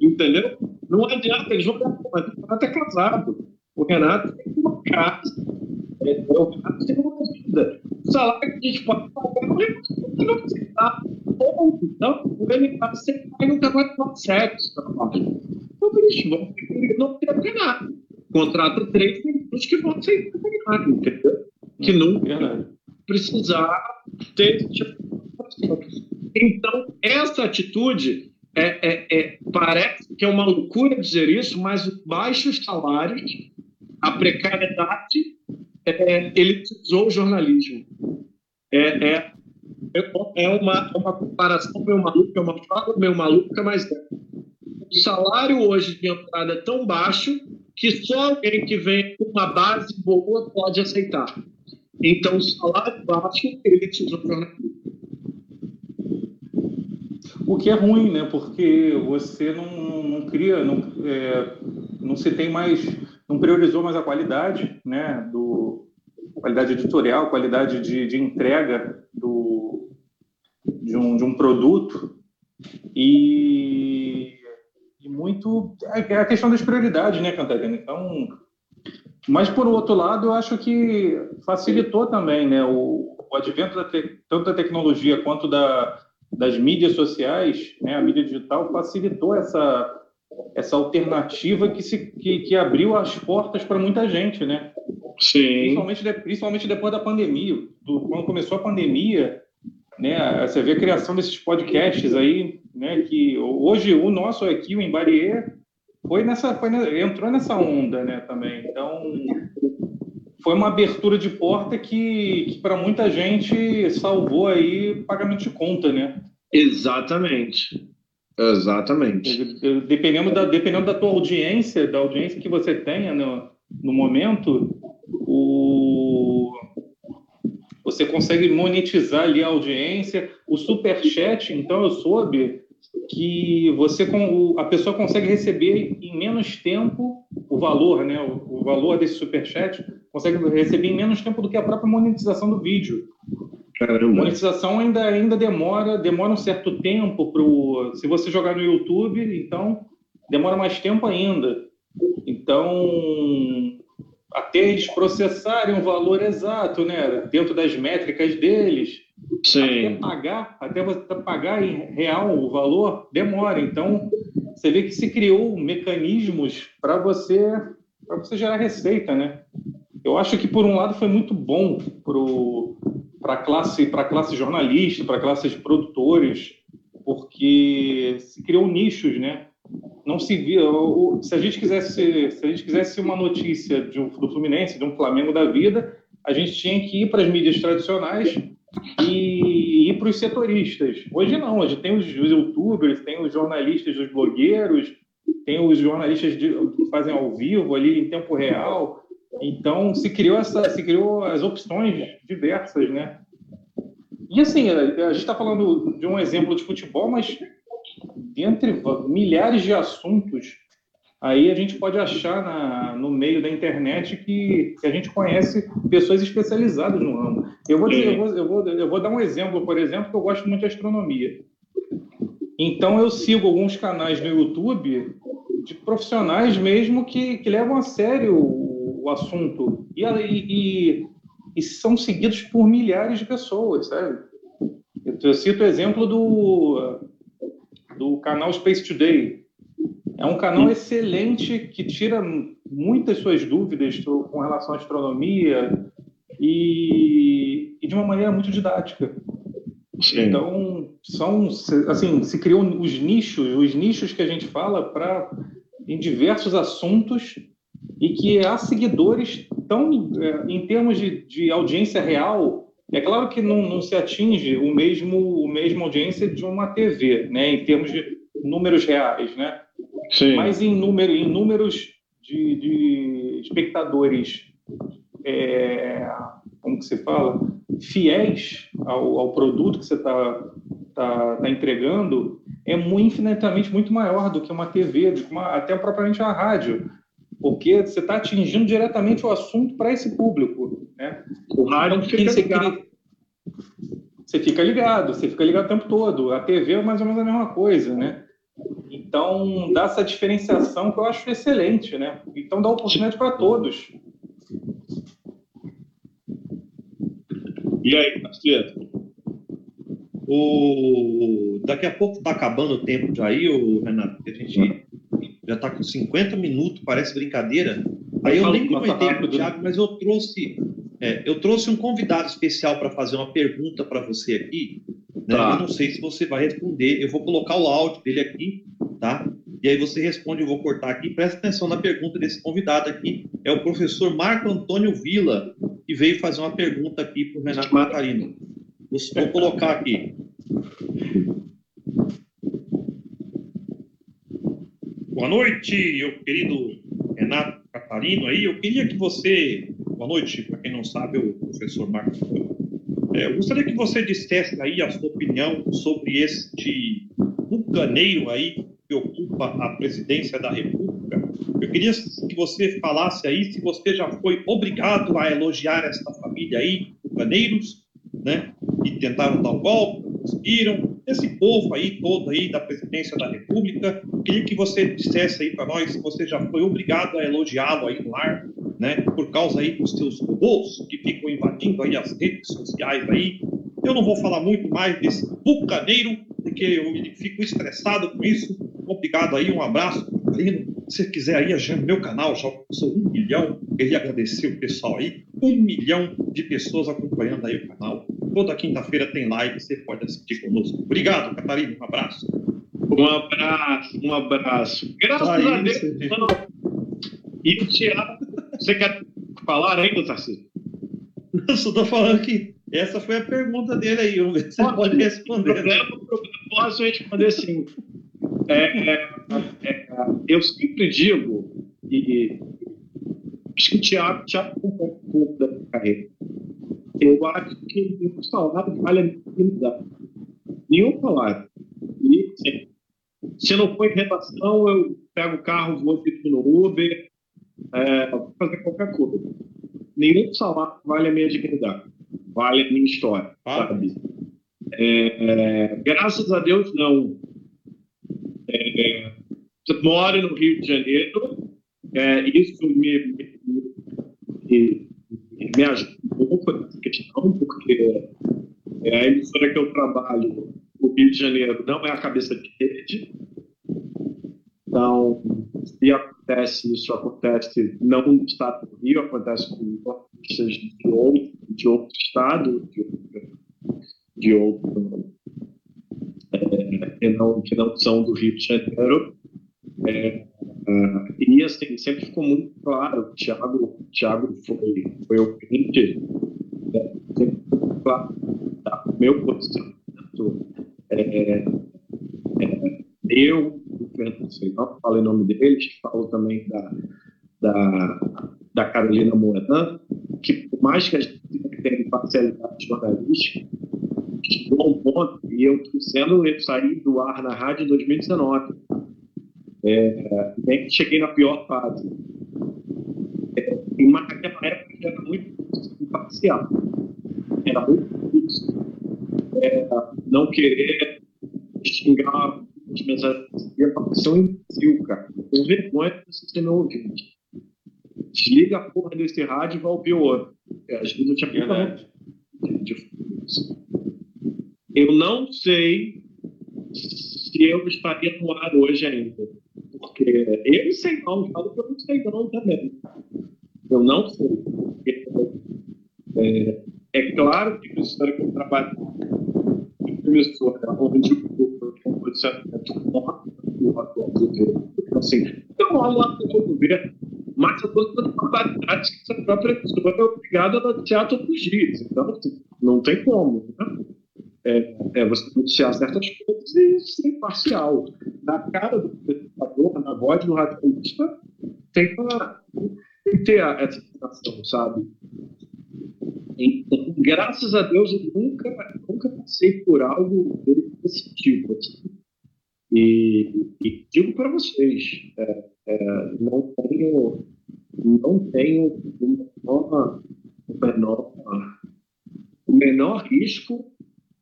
entendeu? Não adianta, eles vão mas o Renato é casado. O Renato tem uma casa. O Renato tem uma vida. O salário que a gente pode pagar não é não aceitar. Então, o MK sempre vai nunca vai tomar sexo. Então, eles vão não ter o Renato. Contrata três minutos que vão aceitar o Renato, entendeu? Que nunca precisar ter. Então, essa atitude é, é, é, parece que é uma loucura dizer isso, mas os baixos salários, a precariedade, é, ele usou o jornalismo. É, é, é, uma, uma comparação meio maluca, é uma fala meio maluca, mas é. o salário hoje de entrada é tão baixo que só alguém que vem com uma base boa pode aceitar. Então, o salário baixo, ele usa o jornalismo. O que é ruim, né? Porque você não, não cria, não, é, não se tem mais, não priorizou mais a qualidade, né? Do qualidade editorial, qualidade de, de entrega do, de, um, de um produto e, e muito é, é a questão das prioridades, né, Cantarina? Então, mas por outro lado, eu acho que facilitou também, né? O, o advento da te, tanto da tecnologia quanto da das mídias sociais, né, a mídia digital facilitou essa essa alternativa que se que, que abriu as portas para muita gente, né? Sim. Principalmente, de, principalmente depois da pandemia, do, quando começou a pandemia, né? Você vê a criação desses podcasts aí, né? Que hoje o nosso aqui, o Embarier, foi nessa, foi, entrou nessa onda, né? Também. Então foi uma abertura de porta que, que para muita gente salvou aí pagamento de conta, né? Exatamente. Exatamente. Dependendo da, dependendo da tua audiência, da audiência que você tenha no, no momento, o, você consegue monetizar ali a audiência. O super chat, então eu soube que você a pessoa consegue receber em menos tempo o valor, né? O, valor desse super chat consegue receber em menos tempo do que a própria monetização do vídeo. Caramba. Monetização ainda, ainda demora, demora um certo tempo pro. Se você jogar no YouTube, então demora mais tempo ainda. Então, até eles processarem o valor exato, né, dentro das métricas deles, Sim. até pagar, até você pagar em real o valor, demora. Então, você vê que se criou mecanismos para você para você gerar receita, né? Eu acho que por um lado foi muito bom para a classe, para classe jornalista, para a classe de produtores, porque se criou nichos, né? Não se via. Se a gente quisesse, se a gente quisesse uma notícia de um, do Fluminense, de um Flamengo da vida, a gente tinha que ir para as mídias tradicionais e ir para os setoristas. Hoje não, hoje tem os, youtubers, tem os jornalistas, os blogueiros, tem os jornalistas de, que fazem ao vivo ali em tempo real. Então se criou essa, se criou as opções diversas, né? E assim, a gente está falando de um exemplo de futebol, mas dentre milhares de assuntos aí a gente pode achar na, no meio da internet que, que, a gente conhece pessoas especializadas no ramo. Eu vou, dizer, eu, vou, eu, vou, eu vou dar um exemplo, por exemplo, que eu gosto muito de astronomia. Então, eu sigo alguns canais no YouTube de profissionais mesmo que, que levam a sério o, o assunto e, e, e, são seguidos por milhares de pessoas, sabe? Eu, eu cito o exemplo do, do canal Space Today. É um canal excelente que tira muitas suas dúvidas com relação à astronomia e, e de uma maneira muito didática. Sim. Então, são, assim, se criou os nichos, os nichos que a gente fala para em diversos assuntos e que há seguidores tão, é, em termos de, de audiência real, é claro que não, não, se atinge o mesmo, o mesmo audiência de uma TV, né, em termos de números reais, né? Sim. Mas em, número, em números de, de espectadores, é, como que se fala? Fiéis ao, ao produto que você está tá, tá entregando, é muito, infinitamente muito maior do que uma TV, uma, até propriamente a rádio, porque você está atingindo diretamente o assunto para esse público. Né? O rádio então, fica ligado. Você fica ligado, você fica ligado o tempo todo. A TV é mais ou menos a mesma coisa, né? Então, dá essa diferenciação que eu acho excelente, né? Então, dá oportunidade para todos. E aí, parceiro? O... Daqui a pouco está acabando o tempo já aí, o Renato, a gente já está com 50 minutos, parece brincadeira. Aí eu nem comentei com o Thiago, mas eu trouxe, é, eu trouxe um convidado especial para fazer uma pergunta para você aqui. Né? Tá. Eu não sei se você vai responder. Eu vou colocar o áudio dele aqui, tá? E aí você responde, eu vou cortar aqui. Presta atenção na pergunta desse convidado aqui. É o professor Marco Antônio Vila, que veio fazer uma pergunta aqui para o Renato Catarino. Vou colocar aqui. Boa noite, meu querido Renato Catarino aí. Eu queria que você, boa noite, para quem não sabe, o professor Marcos. É, eu gostaria que você dissesse aí a sua opinião sobre este bucaneiro aí que ocupa a presidência da República. Eu queria que você falasse aí se você já foi obrigado a elogiar essa família aí, bucaneiros, né? E tentaram dar o um golpe, conseguiram. Esse povo aí todo aí da presidência da República, queria que você dissesse aí para nós se você já foi obrigado a elogiá-lo aí no ar, né? Por causa aí dos seus robôs que ficam invadindo aí as redes sociais aí. Eu não vou falar muito mais desse bucaneiro, porque eu fico estressado com isso. Obrigado aí, um abraço, Carolina. Se você quiser aí, já no meu canal, já sou um milhão. Queria agradecer o pessoal aí, um milhão de pessoas acompanhando aí o canal. Toda quinta-feira tem live, você pode assistir conosco. Obrigado, Catarina. Um abraço. Um abraço, um abraço. Graças Só a Deus. E o Tiago, você quer falar ainda, Tarcísio? Eu só estou falando que essa foi a pergunta dele aí. Vamos ver se você pode responder. Problema, posso responder sim. É, é, é, eu sempre digo, e acho que o Tiago, Tiago um pouco da carreira eu acho que nenhum salário vale a minha Nenhum salário. E, assim, se não for em redação, eu pego o carro, vou no Uber, é, fazer qualquer coisa. Nenhum salário vale a minha dignidade, vale a minha história, ah. sabe? É, é, graças a Deus, não. É, moro no Rio de Janeiro, é, isso me, me, me, me ajuda um pouco nessa questão, porque é, a emissora que eu trabalho, no Rio de Janeiro, não é a cabeça de rede. Então, se acontece isso, acontece não no estado do Rio, acontece com artistas de outro, de outro estado, de outro, de outro é, que, não, que não são do Rio de Janeiro. É, Uh, e assim, sempre ficou muito claro, o Thiago, Thiago foi, foi o cliente, né, sempre ficou claro, tá? meu posicionamento, é, é, eu, o Fernando Senhor, falei o nome deles, falo também da, da, da Carolina Moedan, que por mais que a gente tenha parcialidade jornalística, chegou um ponto, e eu sendo, eu saí do ar na rádio em 2019, É, bem que cheguei na pior fase. É, mas naquela época era muito imparcial. Era muito difícil. É, não querer xingar as mensagens de aparição imbecil, cara. Com vergonha de você não ouvir. Desliga a porra desse rádio e vai ouvir o outro. É, às vezes eu tinha. Eu não sei se eu estaria no ar hoje ainda. Porque eu sei não, falo que eu não sei não também. Eu não sei. É, é claro que a história que eu trabalho emissora onde o atual governo, assim, eu não lá do governo, mas dando uma qualidade que essa própria emissora é obrigada a noticiar todos os dias. Então, assim, não tem como. Né? É, é, você noticiar certas coisas e ser imparcial. Na cara do espectador, na voz do radialista, tem tem que ter essa sensação, sabe? Então, graças a Deus, eu nunca, nunca passei por algo desse tipo. Assim. E, e digo para vocês, é, é, não tenho, não tenho o menor, o menor, o menor risco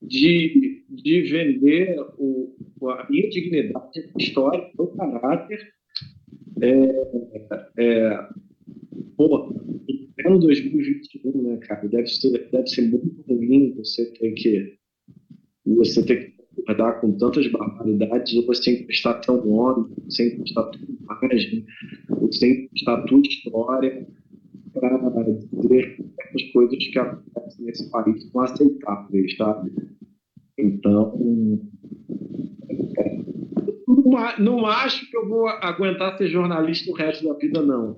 de, de vender o, a minha dignidade, história, o caráter. É, é, pô, em 2021, né, cara, deve ser, deve ser muito ruim você ter que você ter que lidar com tantas barbaridades, ou você emprestar teu nome, você emprestar tua imagem, você emprestar tua história para dizer essas coisas que acontecem nesse país são aceitáveis, sabe? Então, não, não acho que eu vou aguentar ser jornalista o resto da vida, não.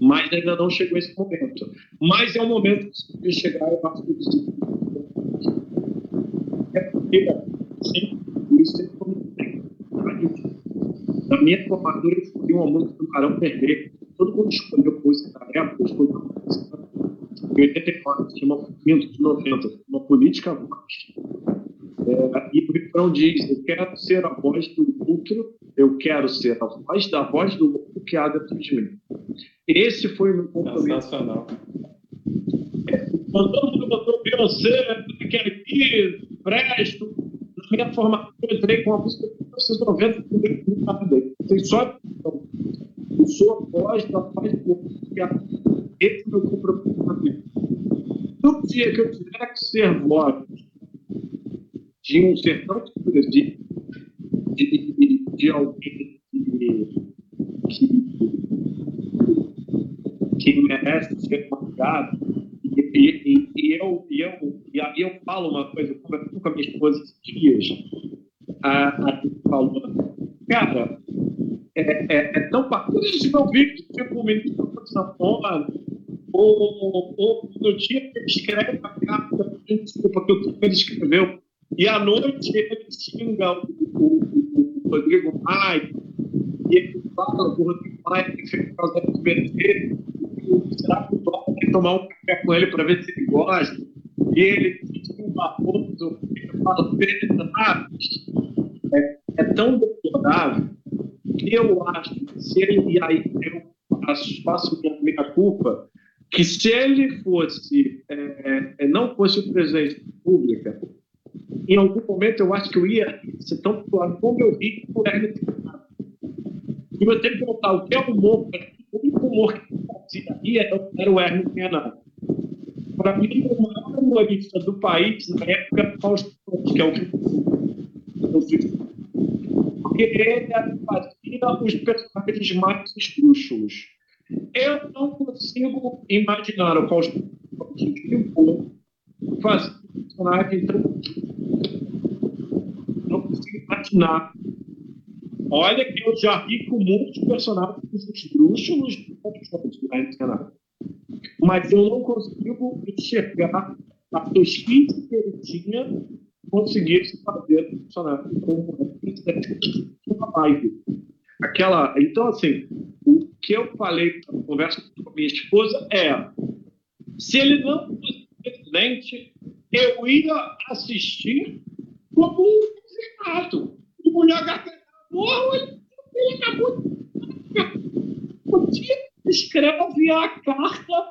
Mas ainda não chegou esse momento. Mas é um momento que chegar, eu acho que é isso na minha formatura eu escolhi uma música do Barão Perder. Todo mundo escolheu música da época, eu escolhi uma música em 84, que chama Movimento de 90, uma política voz. É, e o refrão diz: Eu quero ser a voz do outro, eu quero ser a voz da voz do outro que há dentro de mim. Esse foi o meu compromisso. Sensacional. É, mundo botou Beyoncé, que aqui, presto, minha formação eu entrei com a música de 1990, tem só eu sou a voz da voz do que há. Esse é o meu compromisso na vida. No dia que eu tiver que ser voz de um sertão de, de, de, de alguém que, que, merece ser marcado. E, e, e, eu, e, eu, e eu falo uma coisa, eu conversei com a minha esposa esses dias, a, a falou, cara, é, é, é tão bacana a gente não vive tipo o ministro da Sanfona, ou, ou no dia que ele escreve a carta, desculpa, que o ele escreveu, e à noite ele xinga o, o, o Rodrigo Maia, e ele fala do Rodrigo Maia que fez por causa do SBT, será que o tem que tomar um café com ele para ver se ele gosta? E ele diz que o Barroso fala Naves é, é tão deplorável que eu acho que se ele, e aí eu faço, faço minha, minha culpa, que se ele fosse, é, é não fosse o presidente da República, em algum momento eu acho que eu ia ser tão claro como eu ri por Hermes Renato. E eu tenho que contar o que é humor, o único humor que eu fazia era o Hermes Renato. Para mim, o maior humorista do país na época Fausto que é o que. Porque ele fazia os personagens mais esdrúxulos. Eu não consigo imaginar o Fausto fazer um personagem tão não consigo imaginar. Olha que eu já vi com muitos personagens esdrúxulos. Mas eu não consigo enxergar a pesquisa que ele tinha conseguisse fazer funcionar como uma live. Aquela, então, assim, o que eu falei na conversa com a minha esposa é: se ele não fosse presidente, eu ia assistir como um assassinato. O mulher gata Orwell ele acabou de escreve a carta,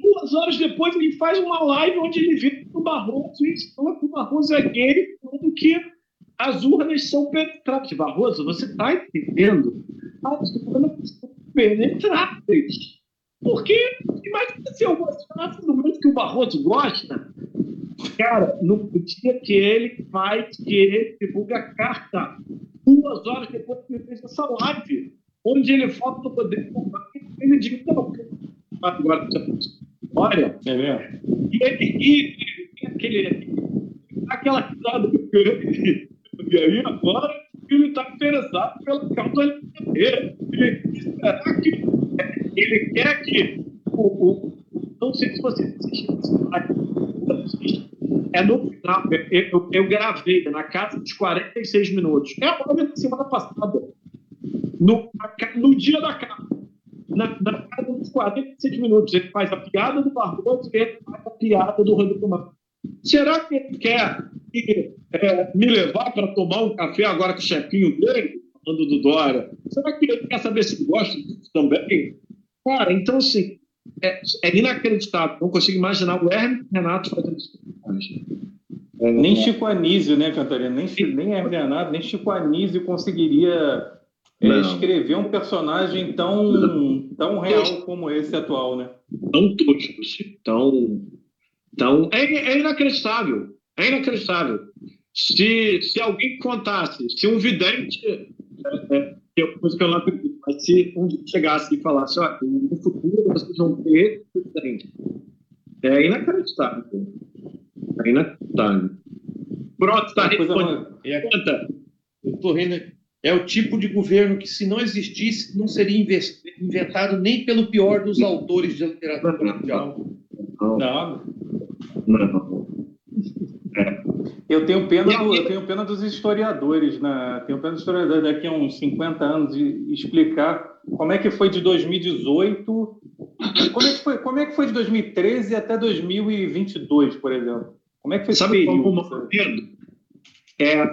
duas horas depois ele faz uma live onde ele vê o Barroso e fala que o Barroso é gay, falando que as urnas são penetráveis. Barroso, você está entendendo? As urnas são penetráveis. Porque, imagina se eu gostasse do mundo que o Barroso gosta, cara, no dia que ele faz, que ele divulga a carta duas horas depois que ele fez essa live, onde ele fala do poder ele diz, não, agora olha, é mesmo? E, e, e aquele, aquela risada do e aí agora ele está interessado pela causa LGBT. Será que ele quer que o, o não sei se você assistiu é no final, eu, eu, gravei na casa dos 46 minutos. É a da semana passada. No, no dia da casa. Na, na casa dos 46 minutos. Ele faz a piada do Barroso e ele faz a piada do Rodrigo Matos. Será que ele quer que, é, me levar para tomar um café agora com o chefinho dele, falando do Dória? Será que ele quer saber se gosta disso também? Cara, então assim, é, é inacreditável. Não consigo imaginar o Hermes Renato fazendo isso. É, nem Chico Anísio, né, Catarina? Nem, nem Hermes Renato, nem Chico Anísio conseguiria é, escrever um personagem tão, tão real como esse atual, né? Tão tosco, tão então, é, é inacreditável. É inacreditável. Se, se alguém contasse, se um vidente, é, é, que eu não acredito, mas se um chegasse e falasse, olha, no futuro vocês vão ter vidente, é inacreditável. É inacreditável. Pronto, está respondendo. É, estou rindo. É o tipo de governo que, se não existisse, não seria inventado nem pelo pior dos autores de literatura mundial. Não. não. Não. É. Eu tenho pena, do, eu tenho pena dos historiadores, né? tenho pena dos historiadores daqui a uns 50 anos de explicar como é que foi de 2018, como é que foi, como é que foi de 2013 até 2022, por exemplo. Como é que foi Sabe? Como, Pedro, é,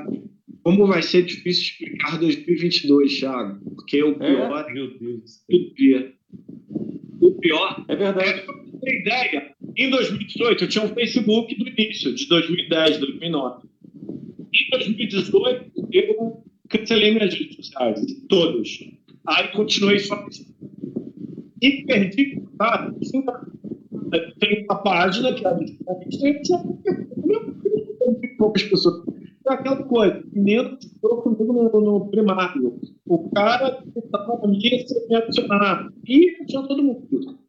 como vai ser difícil explicar 2022, Thiago? Porque o é? pior... É, meu Deus. O pior, o pior é verdade. É, ideia, em 2018, eu tinha um Facebook do início, de 2010, 2009. Em 2018, eu cancelei minhas redes sociais, todas. Aí continuei só E perdi contato. Tem uma página que é a gente tem poucas pessoas. É aquela coisa, ficou comigo no, no primário. O cara estava missa me adicionar. E tinha todo mundo.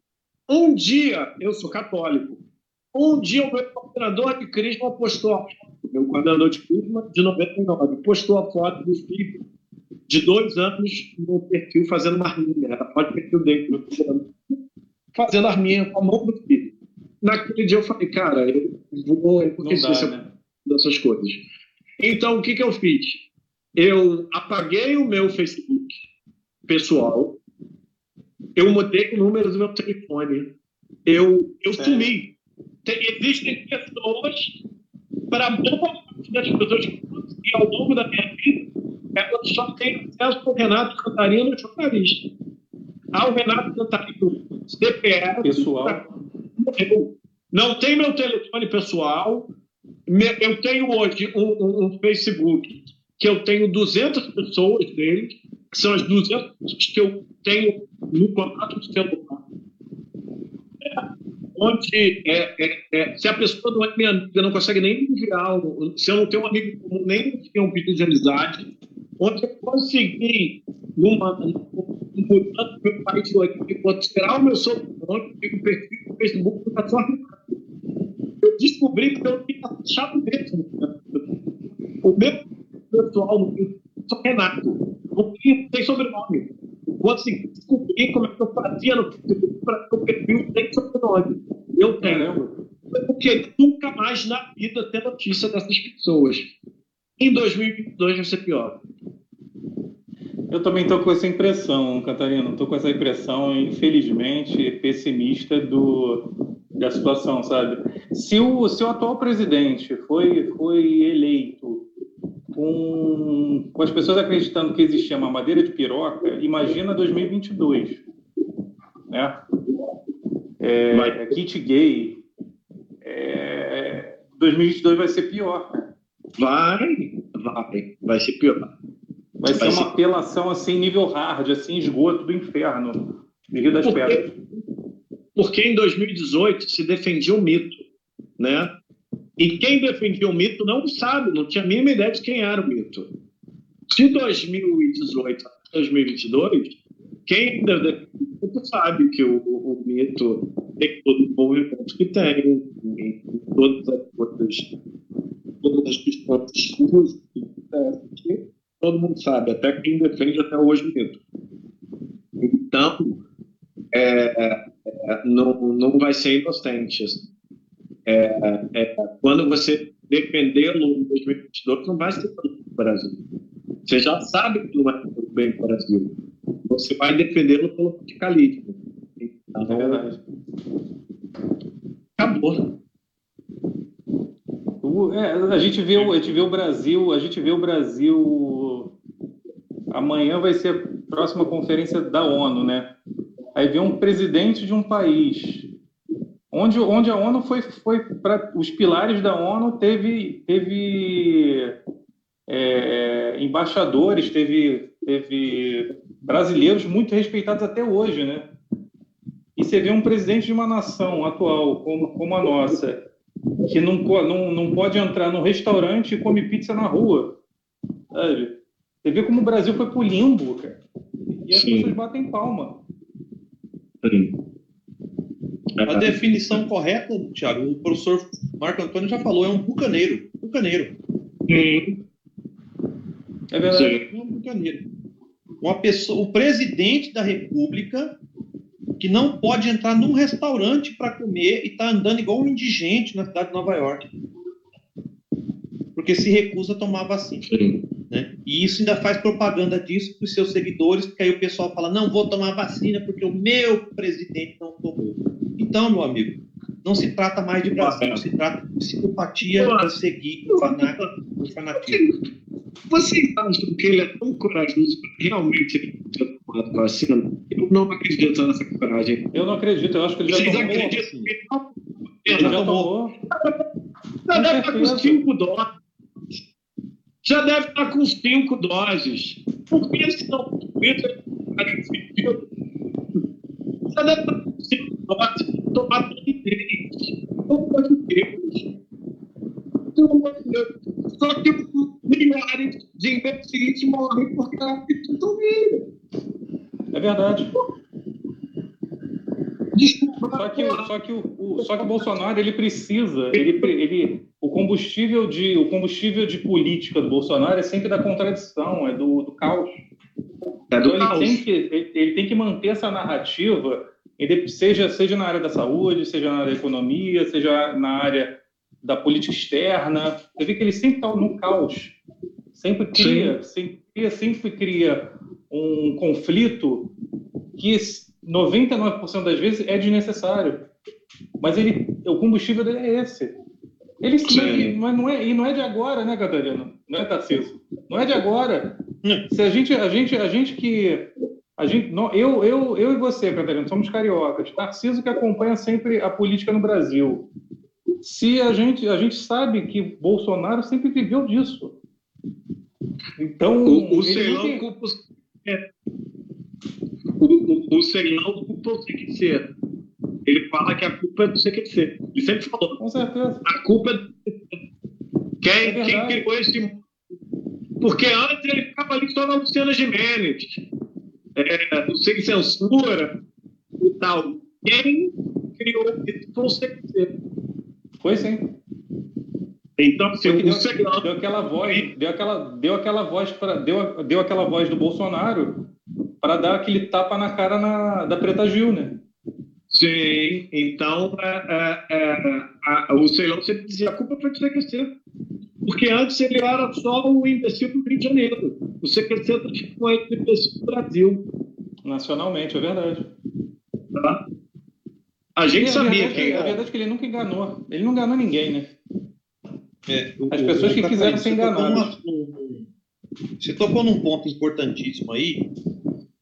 Um dia, eu sou católico, um dia o meu coordenador de Crisma postou a meu coordenador de Crisma de 99, postou a foto do filho de dois anos no perfil fazendo marminha, era foto do perfil dele, fazendo arminha com a mão do filho. Naquele dia eu falei, cara, eu vou enlouquecer né? dessas coisas. Então, o que, que eu fiz? Eu apaguei o meu Facebook pessoal, eu mudei o número do meu telefone. Eu, eu sumi. Tem, existem pessoas, para boa parte das pessoas que ao longo da minha vida, elas só têm acesso ao Renato Cantarino, jornalista. Ao Renato Cantarino, CPF. Pessoal. Eu não tem meu telefone pessoal. Eu tenho hoje um, um, Facebook que eu tenho 200 pessoas dele, que são as 200 pessoas que eu tenho no contato de celular, onde é, é, é, se a pessoa não é minha amiga, não consegue nem enviar, se eu não tenho um amigo comum, nem tenho um pedido de amizade, onde eu consegui, numa, mudando meu país de origem, tirar o meu sobrenome, o perfil do Facebook, para só eu descobri que eu tinha achado mesmo. O meu pessoal no sou Renato, não tem sobrenome consegui descobrir como é que eu fazia no Facebook para que o perfil tem sobrenome. Eu tenho. Porque nunca mais na vida ter notícia dessas pessoas. Em 2022 vai ser pior. Eu também estou com essa impressão, Catarina. Estou com essa impressão, infelizmente, pessimista do, da situação, sabe? Se o, se o atual presidente foi, foi eleito com, com as pessoas acreditando que existia uma madeira de piroca, imagina 2022, né? é, kit gay. É, 2022 vai ser pior. Vai, vai, vai ser pior. Vai, ser uma apelação assim, nível hard, assim, esgoto do inferno. Rio das porque, Pedras. Porque em 2018 se defendia o mito, né? E quem defendia o mito não sabe, não tinha a mínima ideia de quem era o mito. De 2018 a 2022, quem sabe que o, o, o mito tem todo o movimento que tem, em, todas as coisas, todas as questões que todo mundo sabe, até quem defende até hoje o mito. Então, é, é, não, não vai ser inocente. Assim. É, é, quando você defendê-lo em 2022, não vai ser para o Brasil. Você já sabe que não vai ser bem para o Brasil. Você vai defendê-lo pelo radicalismo. Então, é É, a gente vê, a gente vê o Brasil, a gente vê o Brasil. Amanhã vai ser a próxima conferência da ONU, né? Aí vem um presidente de um país onde, onde a ONU foi, foi para os pilares da ONU teve, teve é, embaixadores, teve, teve brasileiros muito respeitados até hoje, né? E você vê um presidente de uma nação atual como, como a nossa, que não, não, não pode entrar num restaurante e come pizza na rua, sabe? Você vê como o Brasil foi pro limbo, cara. E as Sim. pessoas batem palma. Sim. A definição correta, Thiago, o professor Marco Antônio já falou, é um bucaneiro. Bucaneiro. Sim. É verdade. Sim. É um bucaneiro. Uma pessoa, o presidente da República que não pode entrar num restaurante para comer e está andando igual um indigente na cidade de Nova York. Porque se recusa a tomar vacina. Sim. Né? E isso ainda faz propaganda disso para os seus seguidores, porque aí o pessoal fala: não, vou tomar vacina porque o meu presidente não tomou. Então, meu amigo, não se trata mais de Brasil, se trata de psicopatia para seguir o fanatismo. Vocês acham que ele é tão corajoso para realmente ter tomado vacina? Eu não acredito nessa coragem. Eu não acredito, eu acho que ele Vocês já tomou. Vocês acreditam que ele não ele já tomou? Já deve estar com cinco doses. Já deve estar com cinco doses. Por que se não já deve estar com cinco doses. Tomar três. Pelo amor de Deus. Pelo amor de Deus. Só que milhares de imbecis morrem porque não acreditam nele. É verdade. Desculpa, só que, só que o, o, só que o Bolsonaro ele precisa, ele, ele, o combustível de o combustível de política do Bolsonaro é sempre da contradição, é do, do caos. É do então caos. Ele, tem que, ele, ele, tem que manter essa narrativa, seja seja na área da saúde, seja na área da economia, seja na área da política externa. Você vê que ele sempre está no caos, sempre cria, sempre cria, sempre cria um conflito que 99% das vezes é desnecessário. Mas ele, o combustível dele é esse. Ele mas não é, e não é de agora, né, Catarina? Não é, Tarcísio? Não é de agora. Hum. Se a gente, a gente, a gente que a gente, não, eu, eu, eu e você, Catarina, somos cariocas. Tarcísio que acompanha sempre a política no Brasil. Se a gente, a gente sabe que Bolsonaro sempre viveu disso. Então, o, o Ceilão tem... culpa é, o, o, o Ceilão culpa o CQC. Ele fala que a culpa é do CQC. Ele sempre falou. Com certeza. A culpa é do. Quem, é quem criou esse. Porque antes ele ficava ali só na Luciana Gimenez. É, não sei censura e tal. Quem criou isso foi o CQC. Foi sim. Então, assim, deu, deu, aquela voz, deu aquela, deu aquela voz para, deu, deu aquela voz do Bolsonaro para dar aquele tapa na cara na, da Preta Gil, né? Sim, então é, é, é, a, o Ceilão sempre dizia a culpa foi do CQC. Porque antes ele era só o imbecil do Rio de Janeiro. O CQC transformou ele no imbecil do Brasil. Nacionalmente, é verdade. Tá? A gente sabia verdade, quem era. A verdade é que ele nunca enganou. Ele não enganou ninguém, né? É, As pessoas que quiseram ser enganadas. Você tocou num ponto importantíssimo aí,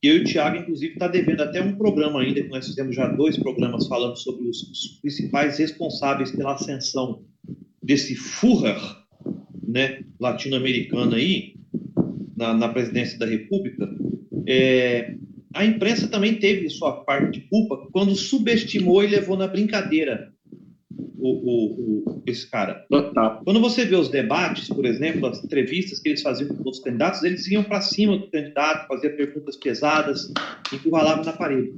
Eu e o Thiago, inclusive, está devendo até um programa ainda, que nós fizemos já dois programas falando sobre os, os principais responsáveis pela ascensão desse Führer né, latino-americano aí, na, na, presidência da República. É, a imprensa também teve sua parte de culpa quando subestimou e levou na brincadeira o, o, esse cara. Total. Quando você vê os debates, por exemplo, as entrevistas que eles faziam com os candidatos, eles iam para cima do candidato, faziam perguntas pesadas, encurralavam na parede.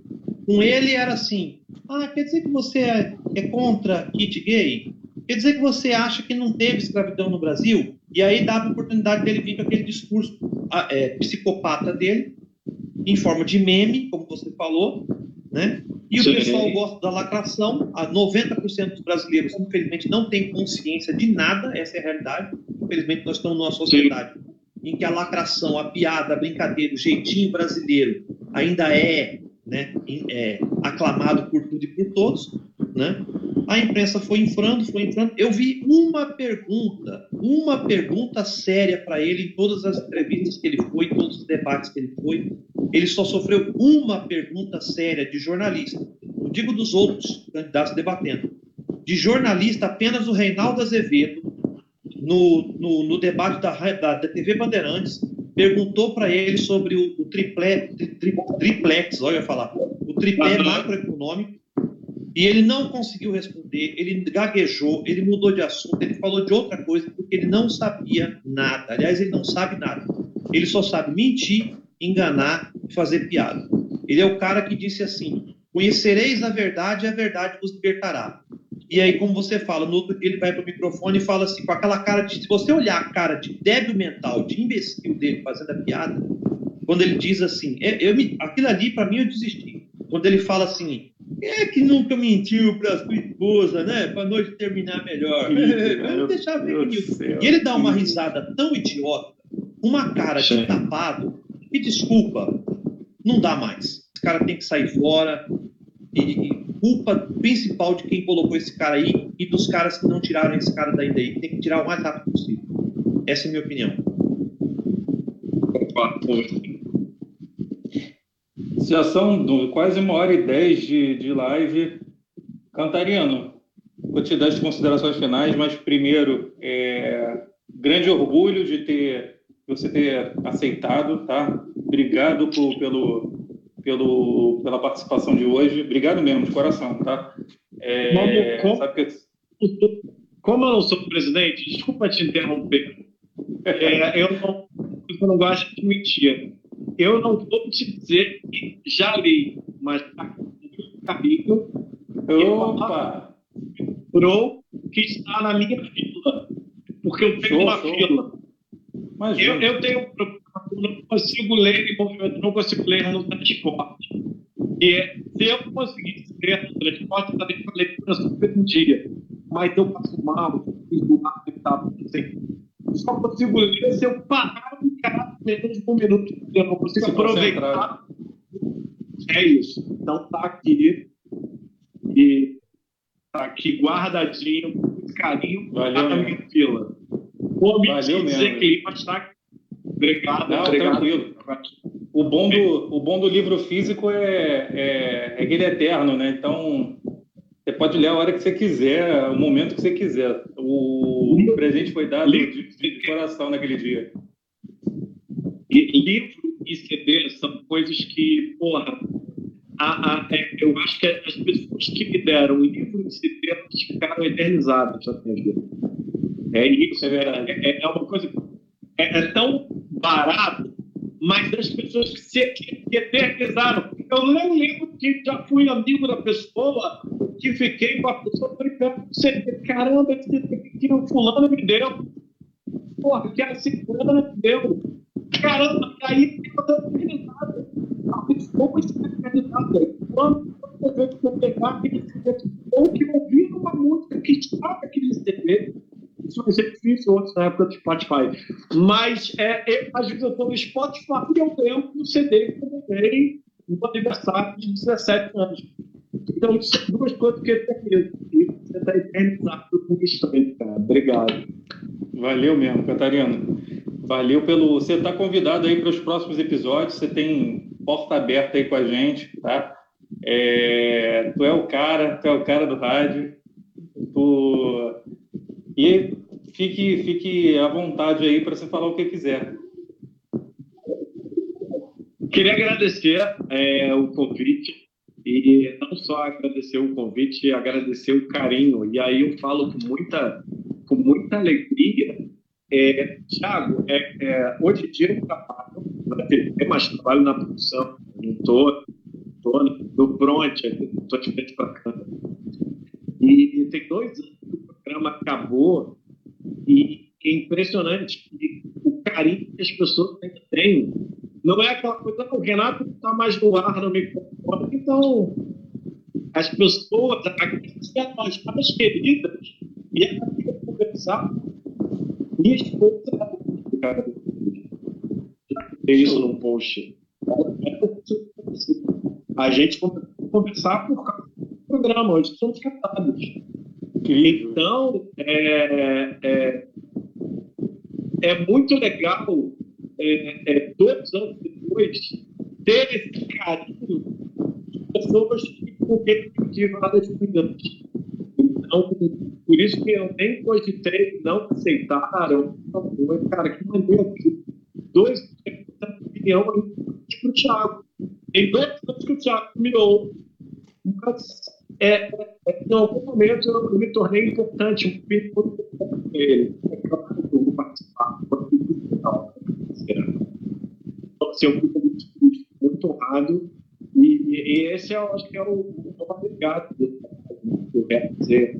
Com ele era assim: ah, quer dizer que você é, é contra kit gay? Quer dizer que você acha que não teve escravidão no Brasil? E aí dava a oportunidade dele vir com aquele discurso é, psicopata dele, em forma de meme, como você falou, né? E o pessoal gosta da lacração. A 90% dos brasileiros, infelizmente, não tem consciência de nada. Essa é a realidade. Infelizmente, nós estamos numa sociedade Sim. em que a lacração, a piada, a brincadeira, o jeitinho brasileiro ainda é, né, é aclamado por tudo e por todos. Né? A imprensa foi infrando, foi infrando. Eu vi uma pergunta, uma pergunta séria para ele em todas as entrevistas que ele foi, em todos os debates que ele foi. Ele só sofreu uma pergunta séria de jornalista. Não digo dos outros candidatos debatendo. De jornalista, apenas o Reinaldo Azevedo, no, no, no debate da, da, da, TV Bandeirantes, perguntou para ele sobre o, o triple, tri, tri, triplex, olha eu falar, o tripé macroeconômico e ele não conseguiu responder, ele gaguejou, ele mudou de assunto, ele falou de outra coisa, porque ele não sabia nada. Aliás, ele não sabe nada. Ele só sabe mentir, enganar e fazer piada. Ele é o cara que disse assim: Conhecereis a verdade e a verdade vos libertará. E aí, como você fala, no outro dia ele vai para o microfone e fala assim, com aquela cara de. Se você olhar a cara de débil mental, de imbecil dele fazendo a piada, quando ele diz assim, eu, eu aquilo ali, para mim, eu desisti. Quando ele fala assim, é que nunca mentiu para sua esposa, né? Para noite terminar melhor. [laughs] Vamos deixar ver E ele dá uma risada tão idiota, uma cara de tapado, e desculpa, não dá mais. Esse cara tem que sair fora. E, e, culpa principal de quem colocou esse cara aí e dos caras que não tiraram esse cara daí daí. Tem que tirar o mais rápido possível. Essa é a minha opinião. Opa, já são quase uma hora e dez de, de live. Cantariano, vou te dar as considerações finais, mas primeiro, é, grande orgulho de ter você ter aceitado, tá? Obrigado por, pelo, pelo, pela participação de hoje. Obrigado mesmo, de coração, tá? É, como, que... como, eu não sou presidente, desculpa te interromper. É, eu, não, eu não gosto de mentir eu não vou te dizer que já li, mas um capítulo Opa! Pro que está na minha fila. Porque eu tenho show, uma show. fila. Eu, eu tenho não consigo ler em movimento, não consigo ler no transporte. E é, se eu conseguisse ler no transporte, eu estaria com a leitura super um dia. Mas eu passo mal, fiz do lado e tal, assim só consigo ler se eu parar um cara menos de um minuto. Eu não consigo aproveitar. É isso. Então tá aqui. E tá aqui guardadinho, com carinho, Valeu, tá na minha fila. Vou me Valeu dizer mesmo. que mas tá Obrigado, não, obrigado. Tranquilo. O bom, do, o bom do livro físico é, é, é que ele é eterno, né? Então, você pode ler a hora que você quiser, o momento que você quiser. O, o presente foi dado de, de coração naquele dia. E livro e CD são coisas que, porra, a, a, é, eu acho que as pessoas que me deram livro e CD ficaram eternizadas na minha vida. É isso, é verdade. É, é uma coisa. É, é tão barato mas as pessoas que se que eternizaram. Eu não lembro que já fui amigo da pessoa, que fiquei com a pessoa brincando você caramba, que, que o fulano me deu. Porra, que a ciclana me deu. Caramba, e aí dando eternizada. A pessoa está eternizada. Quando você pegar aquele ou que ouvir uma música que estava aquele CD, isso vai ser difícil outros na época do Spotify. Mas é, eu, às vezes eu estou no Spotify e eu lembro do CD que eu comprei no aniversário de 17 anos. Então, duas coisas que eu tenho. E você está eternizado com estranho, cara. Obrigado. Valeu mesmo, Catarina. Valeu pelo. Você está convidado aí para os próximos episódios. Você tem porta aberta aí com a gente, tá? É, tu é o cara, tu é o cara do rádio. Tu... E fique, fique à vontade aí para você falar o que quiser. Queria agradecer é, o convite e não só agradecer o convite, agradecer o carinho. E aí eu falo com muita, com muita alegria. É, Tiago, é, é, hoje em dia eu trabalho na TV, mas trabalho na produção. Não estou no front, estou de frente para a câmera. E tem dois anos programa acabou e é impressionante o carinho que as pessoas têm não é aquela coisa, não, o Renato está mais no ar no microfone, então as pessoas, as nós mais queridas, e a gente conversar, minha esposa já fez isso num post. A gente conversar por causa do programa, onde somos casados. Então, é, é, é muito legal é, é, dois anos depois, ter esse carinho de pessoas que tive várias cuidantes. Então, por isso que eu nem cogitei, não aceitaram. Cara, que maneiro que dois da opinião para o Thiago. Em dois anos que o Thiago me ouve, mas é, é, em algum momento eu me tornei importante, para ele. É eu vou participar, então, assim, eu fico muito, muito honrado. E, e, esse, eu acho que é o, o legado do, do rap dizer,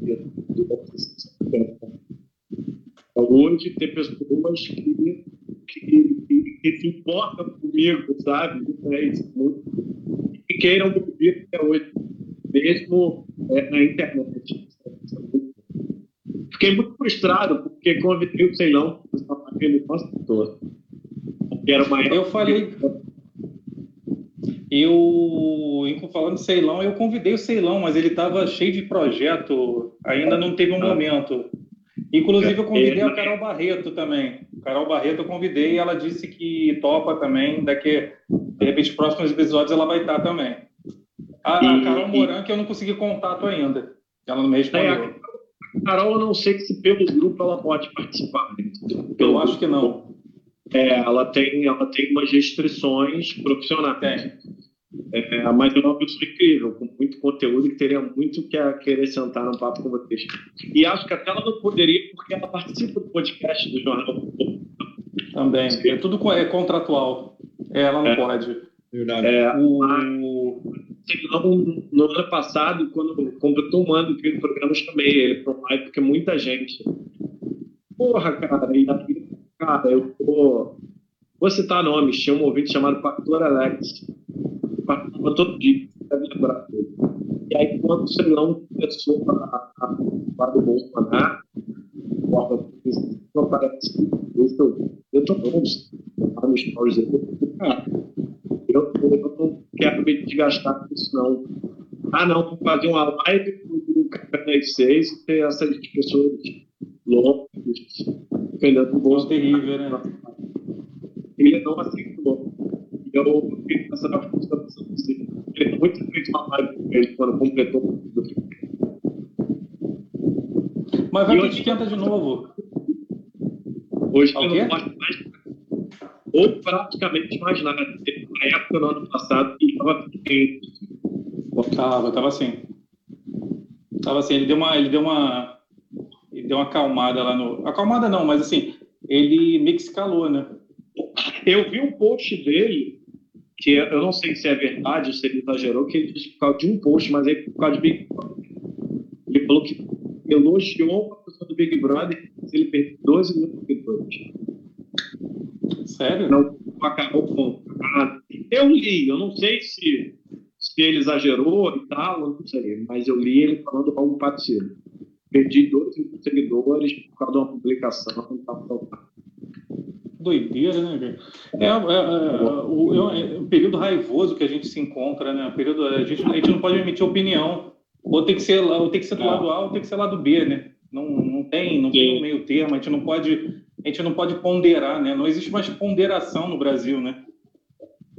hoje ter pessoas que, que, que, que, se importam comigo, sabe? É. E queiram me ouvir até hoje, mesmo é, na internet. Fiquei muito frustrado, porque convidei o Ceilão, aquele nosso todo era uma Eu falei. Eu, falando de Ceilão, eu convidei o Ceilão, mas ele estava cheio de projeto, ainda não teve um momento. Inclusive, eu convidei a Carol Barreto também. Carol Barreto eu convidei e ela disse que topa também, daqui, de repente, próximos episódios ela vai estar também. A, a Carol Moran, que eu não consegui contato ainda. Ela não me respondeu. É, a Carol, eu não sei se pelo grupo ela pode participar. Né? Eu acho que não. É, ela tem ela tem umas restrições profissionais. É, mas é uma pessoa incrível, com muito conteúdo que teria muito que acrescentar no papo com vocês. E acho que até ela não poderia, porque ela participa do podcast do Jornal. Também. É tudo é contratual. É, ela não é. pode. Verdade. É, o... No ano passado, quando completou um ano que o programa, chamei ele para um live, porque muita gente. Porra, cara, e Cara, eu vou, vou citar nomes. Tinha um ouvinte chamado Pastor Alex. Participava todo dia, deve lembrar dele. E aí, quando o Celão começou a falar do Bolsonaro, aparece eu, eu tô bom, lá no stories cara, eu, eu não quero me desgastar com isso, não. Ah, não, vou fazer uma live no Café das Seis e ter essas pessoas loucas, defendendo o bolso. terrível, né? Ele não aceitou. E eu fiquei pensando na função dele. Ele muito fez uma live com ele quando completou o Mas vai que esquenta de novo. Hoje eu não posso mais ou praticamente mais nada. Na época, no ano passado, ele estava quente. Tava, tava assim. Tava assim, ele deu uma, ele deu uma deu uma acalmada lá no. Acalmada não, mas assim, ele meio que escalou, né? Eu vi um post dele, que eu não sei se é verdade, se ele exagerou, que ele disse por causa de um post, mas é por causa de Big Brother. Ele falou que elogiou a pessoa do Big Brother se ele perdeu 12 minutos depois. Sério? Não acabou com. Ah, eu li, eu não sei se, se ele exagerou e tal, eu não sei, mas eu li ele falando algo parecido perdi dois seguidores por causa de uma publicação. Doideira, né, é, é, é, o, é, o, período raivoso que a gente se encontra, né? Período, a, gente, a gente não pode emitir opinião. Ou tem que ser, ou tem que ser do lado A ou tem que ser do lado B, né? Não, não tem, não tem um meio termo. A gente não pode, a gente não pode ponderar, né? Não existe mais ponderação no Brasil, né?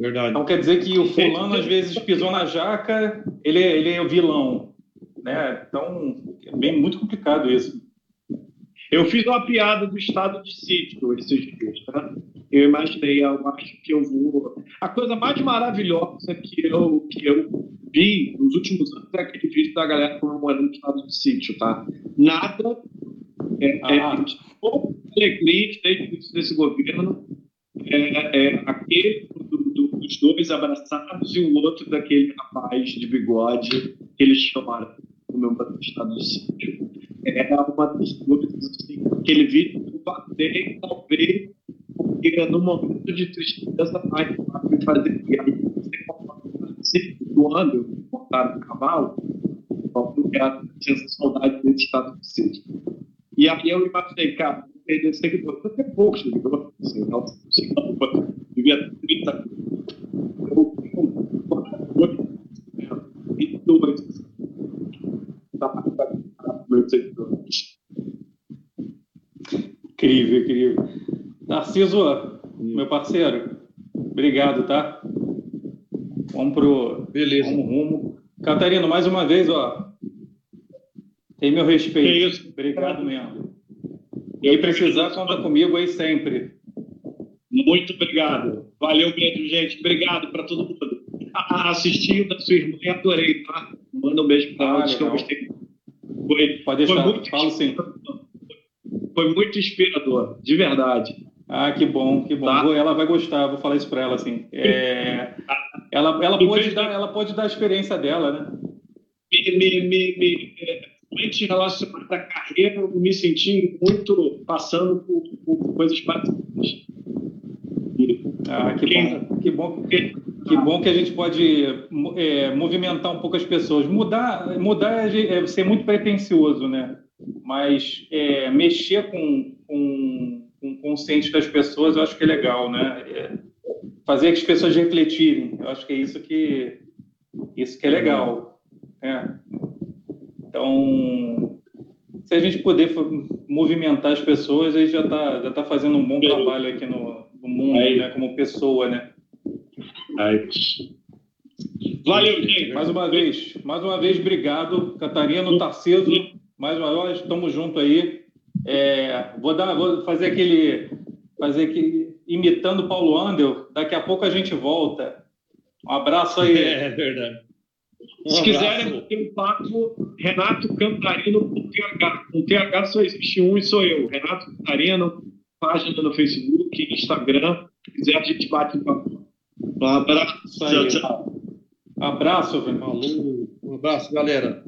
Verdade. Então quer dizer que o fulano às vezes pisou na jaca, ele, é, ele é o vilão. Né? Então é bem muito complicado isso. Eu fiz uma piada do estado de sítio esses dias, tá? Eu imaginei, eu acho que eu vou. A coisa mais maravilhosa que eu, que eu vi nos últimos anos é aquele vídeo da galera comemorando o estado de sítio, tá? Nada é, é ah. é pouco alegria desde o início desse governo. É, é aquele do, do, dos dois abraçados e o outro daquele rapaz de bigode que eles chamaram no meu estado de sítio. É uma das coisas assim, aquele vídeo eu batei, talvez, porque no momento de tristeza mais fácil fazer piada. Você quando montaram o cavalo, eu tinha saudade desse estado de sítio. E aí eu imaginei, cara, perder seguidores, até poucos seguidores, assim, não, assim, não, devia ter 30 eu meus seguidores. Incrível, incrível. Narciso, meu parceiro, obrigado, tá? Vamos pro Beleza. Vamos rumo. Catarina, mais uma vez, ó. Tem meu respeito. É isso. Obrigado mesmo. E aí precisar, conta comigo aí sempre. Muito obrigado. Valeu mesmo, gente. Obrigado para todo mundo. [laughs] Assisti o da sua irmã e adorei, tá? Manda um beijo para ela, ah, que eu gostei. Foi, Pode deixar, foi muito falo sim. Foi muito inspirador, de verdade. Ah, que bom, que bom. Tá? Ela vai gostar, vou falar isso para ela assim. É, ela, ela, pode dar, ela pode dar a experiência dela, né? Me, me, me, me em relacionado à carreira, eu me senti muito passando por, por coisas parecidas. Ah, que bom, que bom, que bom que a gente pode é, movimentar um pouco as pessoas. Mudar, mudar é, é ser muito pretencioso, né? Mas é, mexer com, com, com o consciente das pessoas, eu acho que é legal, né? É, fazer as pessoas refletirem, eu acho que é isso que isso que é legal. Né? Então, se a gente puder movimentar as pessoas, aí já está já tá fazendo um bom trabalho aqui no, no mundo, né? Como pessoa, né? Valeu, gente. Mais uma vez, mais uma vez, obrigado, Catarina, Tarciso, mais uma vez, estamos juntos aí. É, vou dar, vou fazer aquele, fazer aquele, imitando Paulo Andel. Daqui a pouco a gente volta. Um abraço aí. [laughs] É verdade. Um Se quiserem ter um papo, Renato Cantarino com TH. Com TH só existe um e sou eu. Renato Cantarino, página no Facebook, Instagram. Se quiser, a gente bate um papo. Um abraço. Tchau, tchau. Abraço, velho. Um abraço, galera.